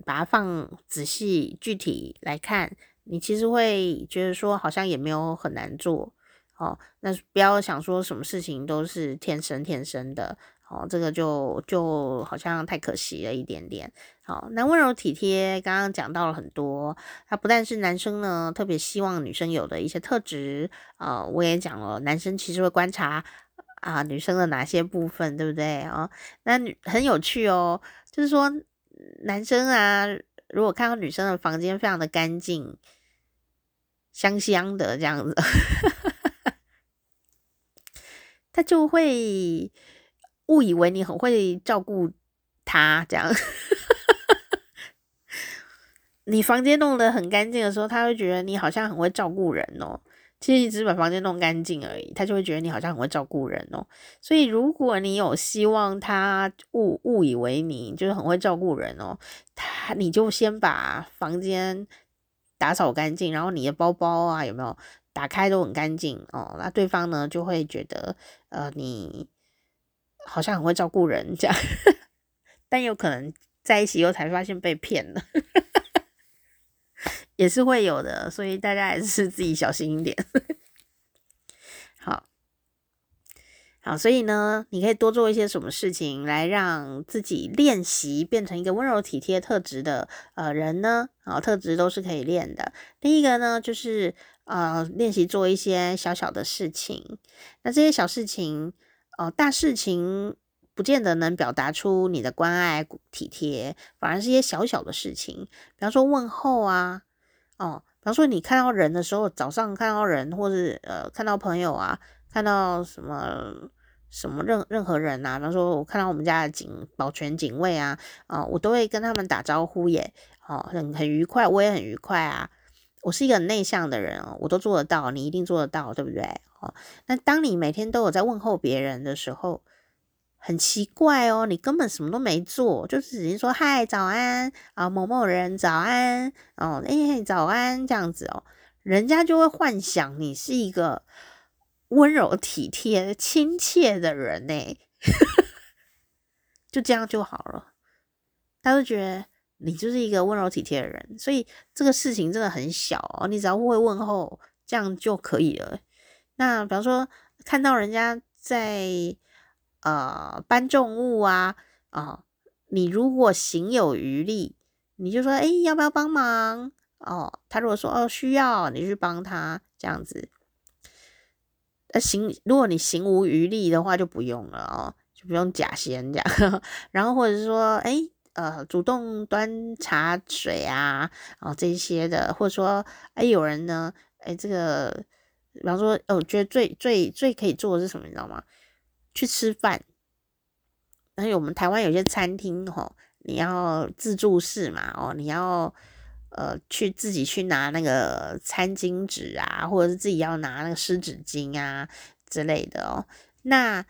把它放仔细具体来看，你其实会觉得说好像也没有很难做哦。那不要想说什么事情都是天生天生的。哦，这个就就好像太可惜了一点点。好，那温柔体贴，刚刚讲到了很多，它不但是男生呢特别希望女生有的一些特质，呃，我也讲了，男生其实会观察啊女生的哪些部分，对不对？哦，那很有趣哦，就是说男生啊，如果看到女生的房间非常的干净，香香的这样子，他就会。误以为你很会照顾他，这样，你房间弄得很干净的时候，他会觉得你好像很会照顾人哦。其实只是把房间弄干净而已，他就会觉得你好像很会照顾人哦。所以如果你有希望他误误以为你就是很会照顾人哦，他你就先把房间打扫干净，然后你的包包啊有没有打开都很干净哦，那对方呢就会觉得呃你。好像很会照顾人这样，但有可能在一起以后才发现被骗了，也是会有的，所以大家还是自己小心一点。好，好，所以呢，你可以多做一些什么事情来让自己练习变成一个温柔体贴特质的呃人呢？啊，特质都是可以练的。第一个呢，就是呃练习做一些小小的事情，那这些小事情。哦，大事情不见得能表达出你的关爱体贴，反而是一些小小的事情，比方说问候啊，哦，比方说你看到人的时候，早上看到人，或是呃看到朋友啊，看到什么什么任任何人啊，比方说我看到我们家的警保全警卫啊，啊、我都会跟他们打招呼耶，哦，很很愉快，我也很愉快啊，我是一个内向的人哦，我都做得到，你一定做得到，对不对？哦，那当你每天都有在问候别人的时候，很奇怪哦，你根本什么都没做，就只是说嗨，早安啊，某某人早安哦，哎，早安这样子哦，人家就会幻想你是一个温柔体贴、亲切的人呢，就这样就好了，他就觉得你就是一个温柔体贴的人，所以这个事情真的很小哦，你只要会问候，这样就可以了。那比方说，看到人家在呃搬重物啊啊、你如果行有余力，你就说，哎，要不要帮忙？哦，他如果说哦需要，你去帮他这样子。呃，行，如果你行无余力的话，就不用了哦，就不用假仙这样。然后或者是说，哎，呃，主动端茶水啊，哦这些的，或者说，哎，有人呢，哎这个。比方说，哦，觉得最最最可以做的是什么，你知道吗？去吃饭。而且我们台湾有些餐厅，吼，你要自助式嘛，哦，你要呃去自己去拿那个餐巾纸啊，或者是自己要拿那个湿纸巾啊之类的哦。那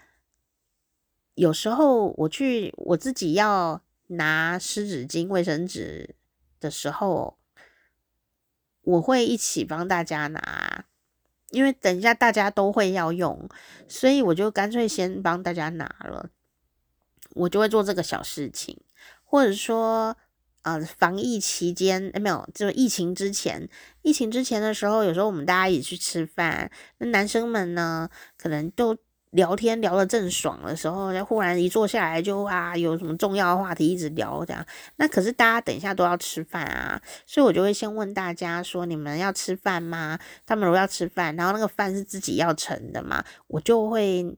有时候我去我自己要拿湿纸巾、卫生纸的时候，我会一起帮大家拿，因为等一下大家都会要用，所以我就干脆先帮大家拿了。我就会做这个小事情，或者说，呃，防疫期间，欸，没有，就疫情之前，疫情之前的时候，有时候我们大家一起去吃饭，那男生们呢，可能都聊天聊得正爽的时候，忽然一坐下来就啊，有什么重要的话题一直聊这样，那可是大家等一下都要吃饭啊，所以我就会先问大家说，你们要吃饭吗？他们如果要吃饭，然后那个饭是自己要盛的嘛，我就会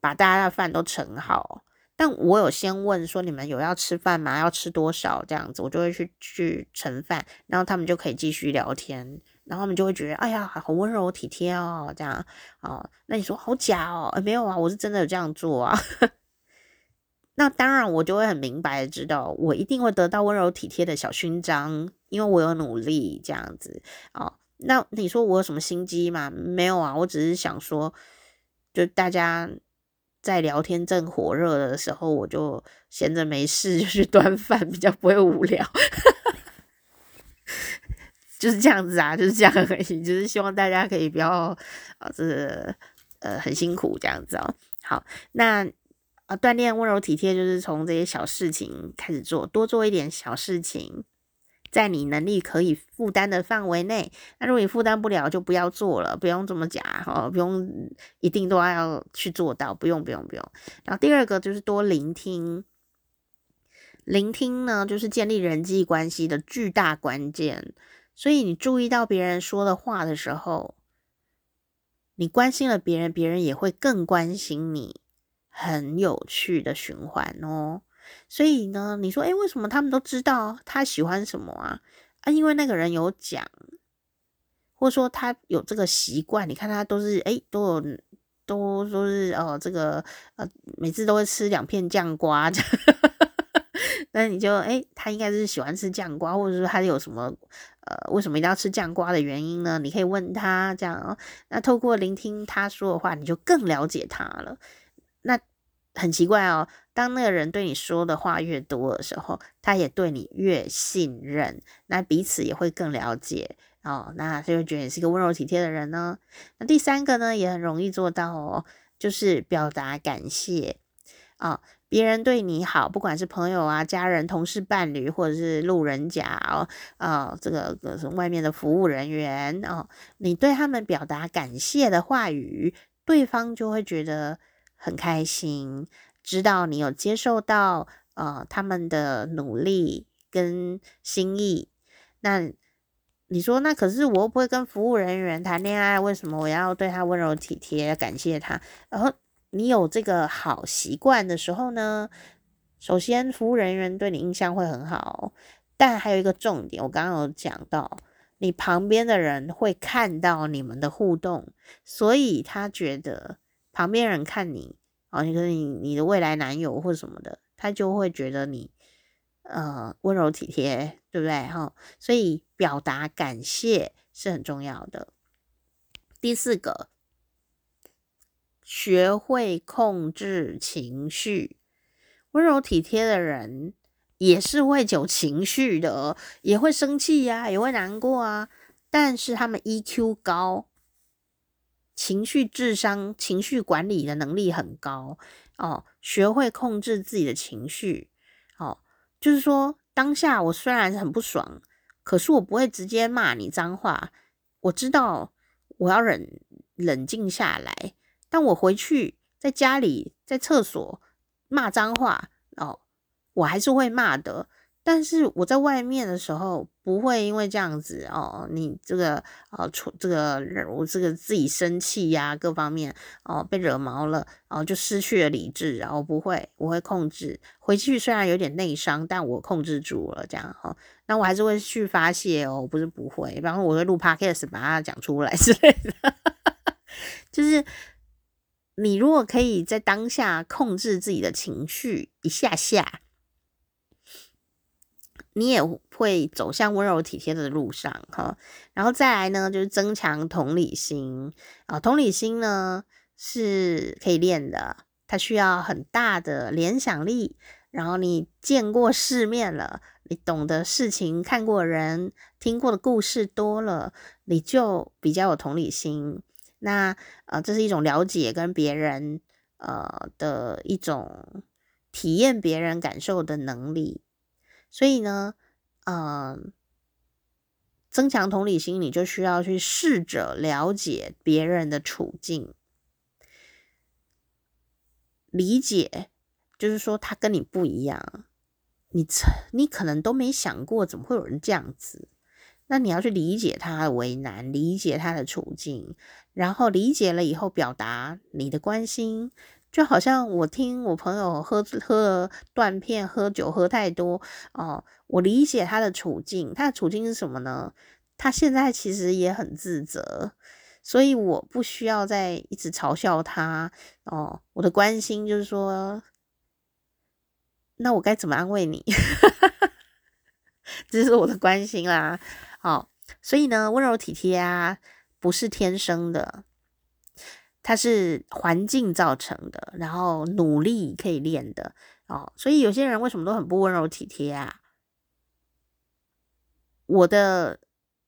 把大家的饭都盛好。但我有先问说，你们有要吃饭吗？要吃多少这样子，我就会去去盛饭，然后他们就可以继续聊天，然后他们就会觉得哎呀，好温柔体贴哦，这样哦。那你说好假哦？欸，没有啊，我是真的有这样做啊。那当然，我就会很明白的知道，我一定会得到温柔体贴的小勋章，因为我有努力这样子哦。那你说我有什么心机吗？没有啊，我只是想说，就大家。在聊天正火热的时候，我就闲着没事就去 端饭，比较不会无聊，就是这样子啊，就是这样而已，就是希望大家可以不要啊，这个呃很辛苦这样子哦。好，那啊锻炼温柔体贴，就是从这些小事情开始做，多做一点小事情。在你能力可以负担的范围内，那如果你负担不了，就不要做了，不用这么假哈，不用一定都要去做到，不用不用不用。然后第二个就是多聆听，聆听呢就是建立人际关系的巨大关键。所以你注意到别人说的话的时候，你关心了别人，别人也会更关心你，很有趣的循环哦。所以呢，你说，诶，为什么他们都知道他喜欢什么啊？啊，因为那个人有讲，或者说他有这个习惯。你看他都是，诶，都有，都都是哦，这个呃，每次都会吃两片酱瓜。那你就，诶，他应该是喜欢吃酱瓜，或者说他有什么呃，为什么一定要吃酱瓜的原因呢？你可以问他这样哦。那透过聆听他说的话，你就更了解他了。那。很奇怪哦，当那个人对你说的话越多的时候，他也对你越信任，那彼此也会更了解哦，那他就觉得你是一个温柔体贴的人呢。那第三个呢，也很容易做到哦，就是表达感谢啊，别人对你好，不管是朋友啊、家人、同事、伴侣，或者是路人甲哦，啊，这个外面的服务人员哦，你对他们表达感谢的话语，对方就会觉得。很开心，知道你有接受到呃他们的努力跟心意。那你说，那可是我又不会跟服务人员谈恋爱，为什么我要对他温柔体贴，感谢他？然后你有这个好习惯的时候呢，首先服务人员对你印象会很好，但还有一个重点，我刚刚有讲到，你旁边的人会看到你们的互动，所以他觉得。旁边人看你，哦，你跟你你的未来男友或什么的，他就会觉得你，呃，温柔体贴，对不对？哈，所以表达感谢是很重要的。第四个，学会控制情绪，温柔体贴的人也是会有情绪的，也会生气呀，也会难过啊，但是他们 EQ 高。情绪智商、情绪管理的能力很高哦，学会控制自己的情绪哦，就是说当下我虽然很不爽，可是我不会直接骂你脏话，我知道我要冷冷静下来，但我回去在家里在厕所骂脏话哦，我还是会骂的，但是我在外面的时候，不会因为这样子哦，你这个哦，出这个我这个自己生气呀、各方面哦被惹毛了，哦就失去了理智，然后不会，我会控制。回去，虽然有点内伤，但我控制住了，这样哈、哦，那我还是会去发泄哦，不是不会，然后我会录 podcast 把它讲出来 之类的，就是你如果可以在当下控制自己的情绪一下下。你也会走向温柔体贴的路上，哈，然后再来呢，就是增强同理心啊。同理心呢是可以练的，它需要很大的联想力。然后你见过世面了，你懂得事情，看过人，听过的故事多了，你就比较有同理心。那呃，这是一种了解跟别人呃的一种体验别人感受的能力。所以呢，嗯、增强同理心，你就需要去试着了解别人的处境，理解，就是说他跟你不一样，你你可能都没想过怎么会有人这样子，那你要去理解他的为难，理解他的处境，然后理解了以后，表达你的关心。就好像我听我朋友喝喝断片，喝酒喝太多哦，我理解他的处境，他的处境是什么呢？他现在其实也很自责，所以我不需要再一直嘲笑他哦。我的关心就是说，那我该怎么安慰你？这是我的关心啦。哦，所以呢，温柔体贴啊，不是天生的。它是环境造成的，然后努力可以练的哦。所以有些人为什么都很不温柔体贴啊？我的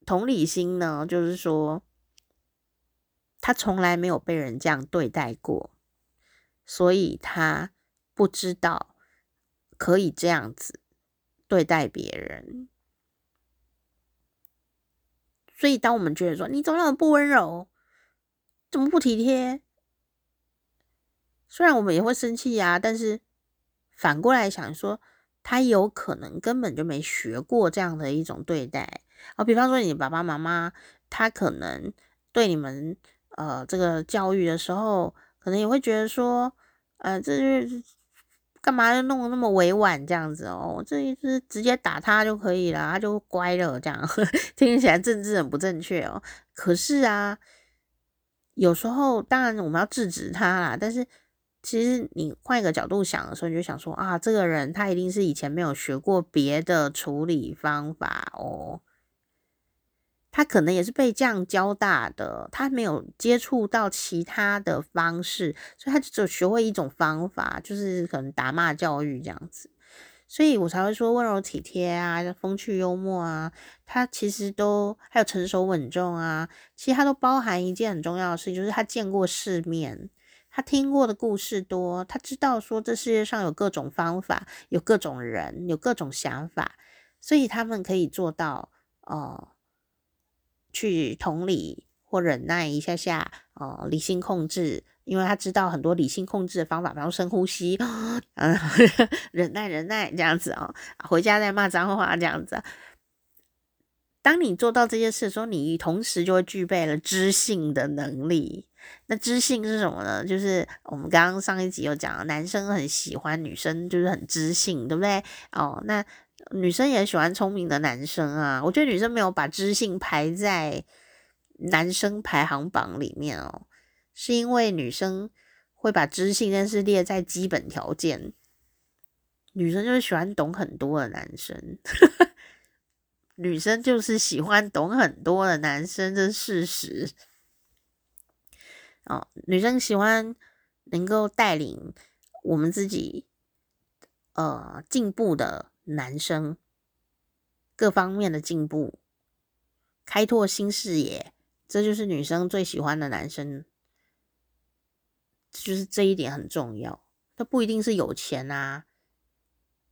同理心呢，就是说他从来没有被人这样对待过，所以他不知道可以这样子对待别人。所以当我们觉得说你总有不温柔。怎么不体贴？虽然我们也会生气呀，但是反过来想说，他有可能根本就没学过这样的一种对待啊。比方说，你爸爸妈妈，他可能对你们呃这个教育的时候，可能也会觉得说，呃，这就是干嘛要弄得那么委婉这样子哦？这一次直接打他就可以了，他就乖了，这样 听起来政治很不正确哦。可是啊。有时候，当然我们要制止他啦。但是，其实你换一个角度想的时候，你就想说啊，这个人他一定是以前没有学过别的处理方法哦。他可能也是被这样教大的，他没有接触到其他的方式，所以他只有学会一种方法，就是可能打骂教育这样子。所以我才会说温柔体贴啊，风趣幽默啊，他其实都还有成熟稳重啊，其实他都包含一件很重要的事情，就是他见过世面，他听过的故事多，他知道说这世界上有各种方法，有各种人，有各种想法，所以他们可以做到哦、去同理或忍耐一下下，哦、理性控制。因为他知道很多理性控制的方法，比方深呼吸，嗯，忍耐忍耐这样子哦，回家再骂脏话这样子。当你做到这件事的时候，你同时就会具备了知性的能力。那知性是什么呢？就是我们刚刚上一集有讲，男生很喜欢女生，就是很知性，对不对？哦，那女生也喜欢聪明的男生啊。我觉得女生没有把知性排在男生排行榜里面哦。是因为女生会把知性这件事列在基本条件，女生就是喜欢懂很多的男生，女生就是喜欢懂很多的男生，这是事实。哦，女生喜欢能够带领我们自己呃进步的男生，各方面的进步，开拓新视野，这就是女生最喜欢的男生。就是这一点很重要，他不一定是有钱啊，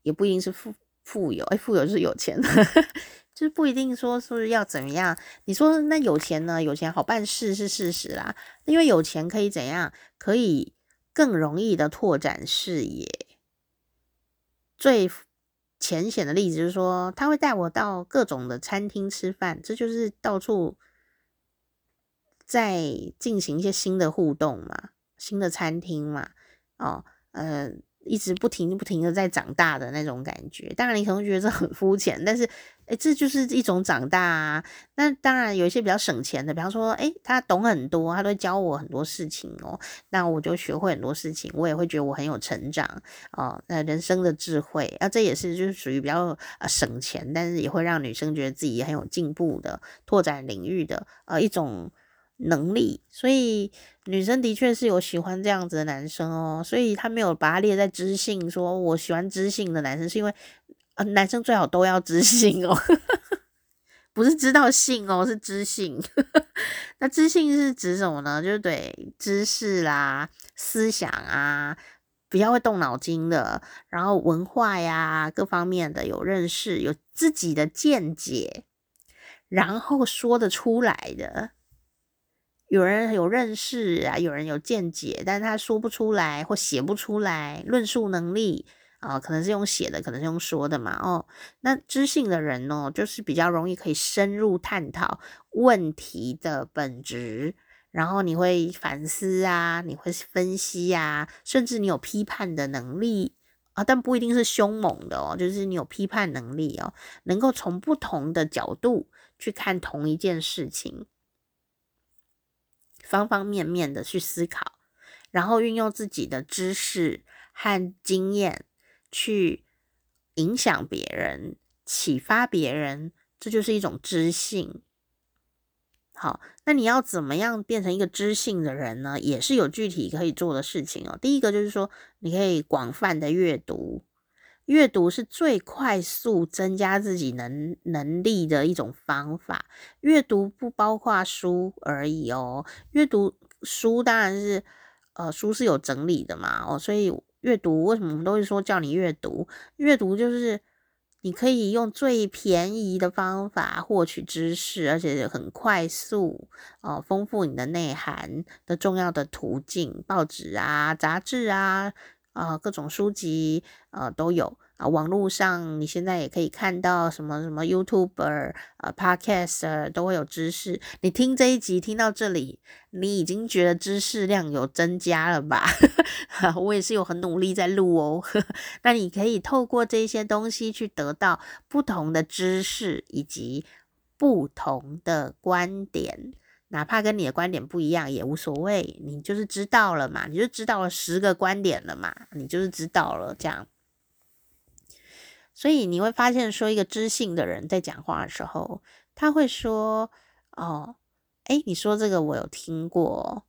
也不一定是富富有，哎，富有是有钱，就是不一定说是要怎么样。你说那有钱呢？有钱好办事是事实啦，因为有钱可以怎样？可以更容易的拓展视野。最浅显的例子就是说，他会带我到各种的餐厅吃饭，这就是到处在进行一些新的互动嘛，新的餐厅嘛，哦，呃。一直不停不停的在长大的那种感觉，当然你可能觉得这很肤浅，但是，诶，这就是一种长大啊。那当然有一些比较省钱的，比方说，诶，他懂很多，他都会教我很多事情哦，那我就学会很多事情，我也会觉得我很有成长哦，那人生的智慧，啊，这也是就是属于比较呃省钱，但是也会让女生觉得自己很有进步的拓展领域的呃一种。能力，所以女生的确是有喜欢这样子的男生哦，所以他没有把他列在知性，说我喜欢知性的男生，是因为呃，男生最好都要知性哦，不是知道性哦，是知性。那知性是指什么呢？就是对知识啦、思想啊，比较会动脑筋的，然后文化呀各方面的有认识，有自己的见解，然后说得出来的。有人有认识啊，有人有见解，但是他说不出来或写不出来，论述能力啊、可能是用写的，可能是用说的嘛。哦，那知性的人哦，就是比较容易可以深入探讨问题的本质，然后你会反思啊，你会分析啊，甚至你有批判的能力啊，但不一定是凶猛的哦，就是你有批判能力哦，能够从不同的角度去看同一件事情。方方面面的去思考，然后运用自己的知识和经验去影响别人、启发别人，这就是一种知性。好，那你要怎么样变成一个知性的人呢？也是有具体可以做的事情哦。第一个就是说，你可以广泛的阅读。阅读是最快速增加自己能能力的一种方法。阅读不包括书而已哦。阅读书当然是，呃，书是有整理的嘛，哦，所以阅读为什么我们都会说叫你阅读？阅读就是你可以用最便宜的方法获取知识，而且很快速哦，丰富你的内涵的重要的途径，报纸啊、杂志啊。啊、各种书籍呃都有啊，网络上你现在也可以看到什么什么 YouTube、呃、Podcast 都会有知识。你听这一集听到这里，你已经觉得知识量有增加了吧？我也是有很努力在录哦。那你可以透过这些东西去得到不同的知识以及不同的观点。哪怕跟你的观点不一样也无所谓，你就是知道了嘛，你就知道了十个观点了嘛，你就是知道了这样。所以你会发现，说一个知性的人在讲话的时候，他会说：“哦，诶，你说这个我有听过，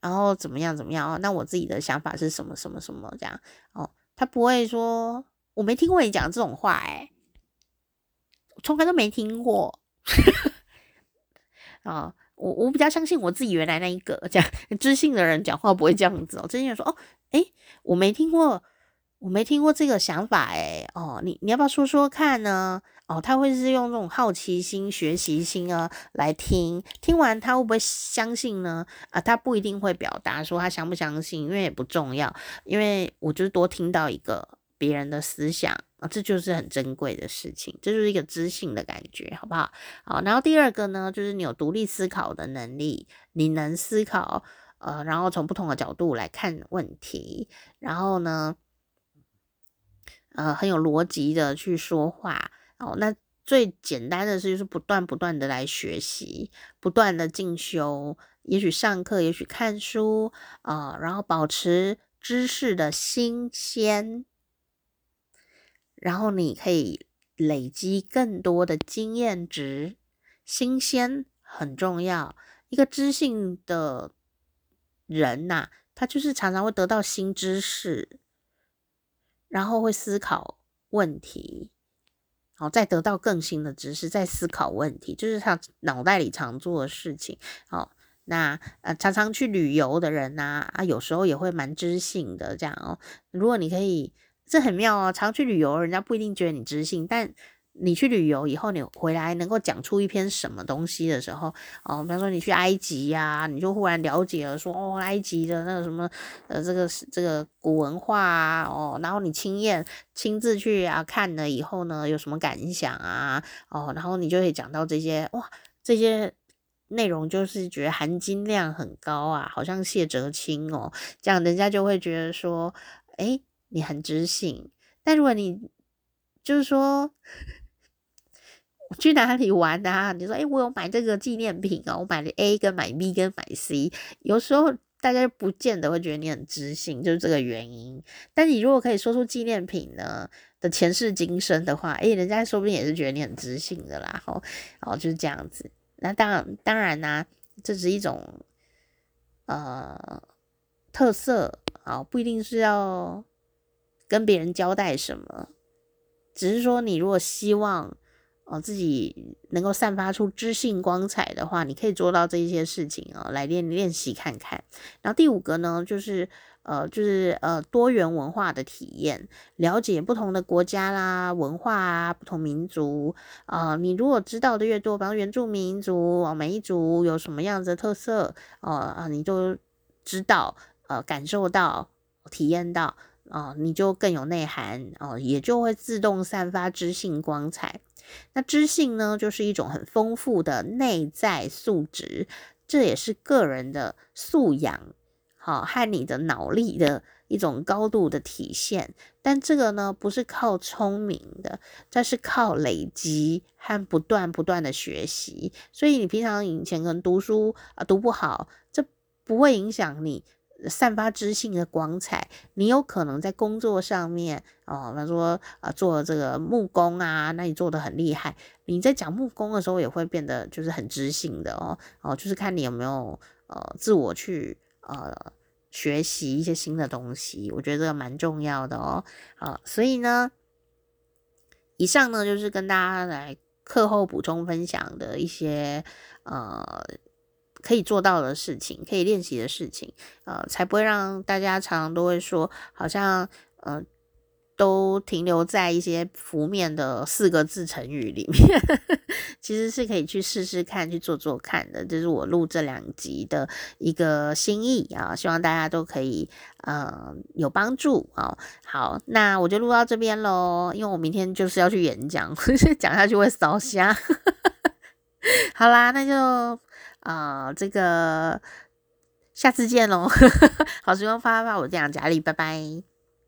然后怎么样怎么样哦，那我自己的想法是什么什么什么这样哦。”他不会说：“我没听过你讲这种话，诶，我从来都没听过。”啊。我我比较相信我自己原来那一个这样知性的人讲话不会这样子哦，知性人说哦，诶，我没听过，我没听过这个想法诶，哦，你你要不要说说看呢？哦，他会是用这种好奇心、学习心啊来听，听完他会不会相信呢？啊，他不一定会表达说他相不相信，因为也不重要，因为我就是多听到一个别人的思想。啊，这就是很珍贵的事情，这就是一个知性的感觉，好不好？好，然后第二个呢，就是你有独立思考的能力，你能思考，呃，然后从不同的角度来看问题，然后呢，呃，很有逻辑的去说话。哦，那最简单的是就是不断不断的来学习，不断的进修，也许上课，也许看书，啊、呃，然后保持知识的新鲜。然后你可以累积更多的经验值，新鲜很重要。一个知性的人呐、他就是常常会得到新知识，然后会思考问题，好，再得到更新的知识，再思考问题，就是他脑袋里常做的事情。好，那呃，常常去旅游的人呐，啊，有时候也会蛮知性的这样哦。如果你可以。这很妙哦，常去旅游，人家不一定觉得你知性，但你去旅游以后，你回来能够讲出一篇什么东西的时候，哦，比方说你去埃及呀、你就忽然了解了说，哦，埃及的那个什么，呃，这个这个古文化啊，哦，然后你亲验亲自去啊看了以后呢，有什么感想啊，哦，然后你就会讲到这些，哇，这些内容就是觉得含金量很高啊，好像谢哲青哦，这样人家就会觉得说，诶，你很知性。但如果你就是说。我去哪里玩啊？你说，哎、我有买这个纪念品啊，我买了 A 跟买 B 跟买 C。有时候大家不见得会觉得你很知性，就是这个原因。但你如果可以说出纪念品呢的前世今生的话，哎、人家说不定也是觉得你很知性的啦。吼，哦，就是这样子。那当然，当然啦、这是一种呃特色啊，不一定是要跟别人交代什么，只是说你如果希望。哦，自己能够散发出知性光彩的话，你可以做到这些事情哦，来练练习看看。然后第五个呢，就是呃，就是呃，多元文化的体验，了解不同的国家啦、文化啊、不同民族啊、你如果知道的越多，比方原住民族啊，每一族有什么样子的特色，呃啊，你都知道，呃，感受到、体验到啊、你就更有内涵哦、也就会自动散发知性光彩。那知性呢，就是一种很丰富的内在素质，这也是个人的素养，好和你的脑力的一种高度的体现。但这个呢，不是靠聪明的，这是靠累积和不断不断的学习。所以你平常以前可能读书啊读不好，这不会影响你。散发知性的光彩，你有可能在工作上面哦，比方说啊，做这个木工啊，那你做得很厉害。你在讲木工的时候，也会变得就是很知性的哦哦，就是看你有没有呃自我去呃学习一些新的东西，我觉得这个蛮重要的哦。好，所以呢，以上呢就是跟大家来课后补充分享的一些呃。可以做到的事情，可以练习的事情，呃，才不会让大家常常都会说，好像呃，都停留在一些浮面的四个字成语里面。其实是可以去试试看，去做做看的。这是我录这两集的一个心意啊，希望大家都可以呃有帮助啊。好，那我就录到这边喽，因为我明天就是要去演讲，讲下去会烧瞎。好啦，那就。啊、这个下次见喽！好时光发发发，我是店长佳丽，拜拜。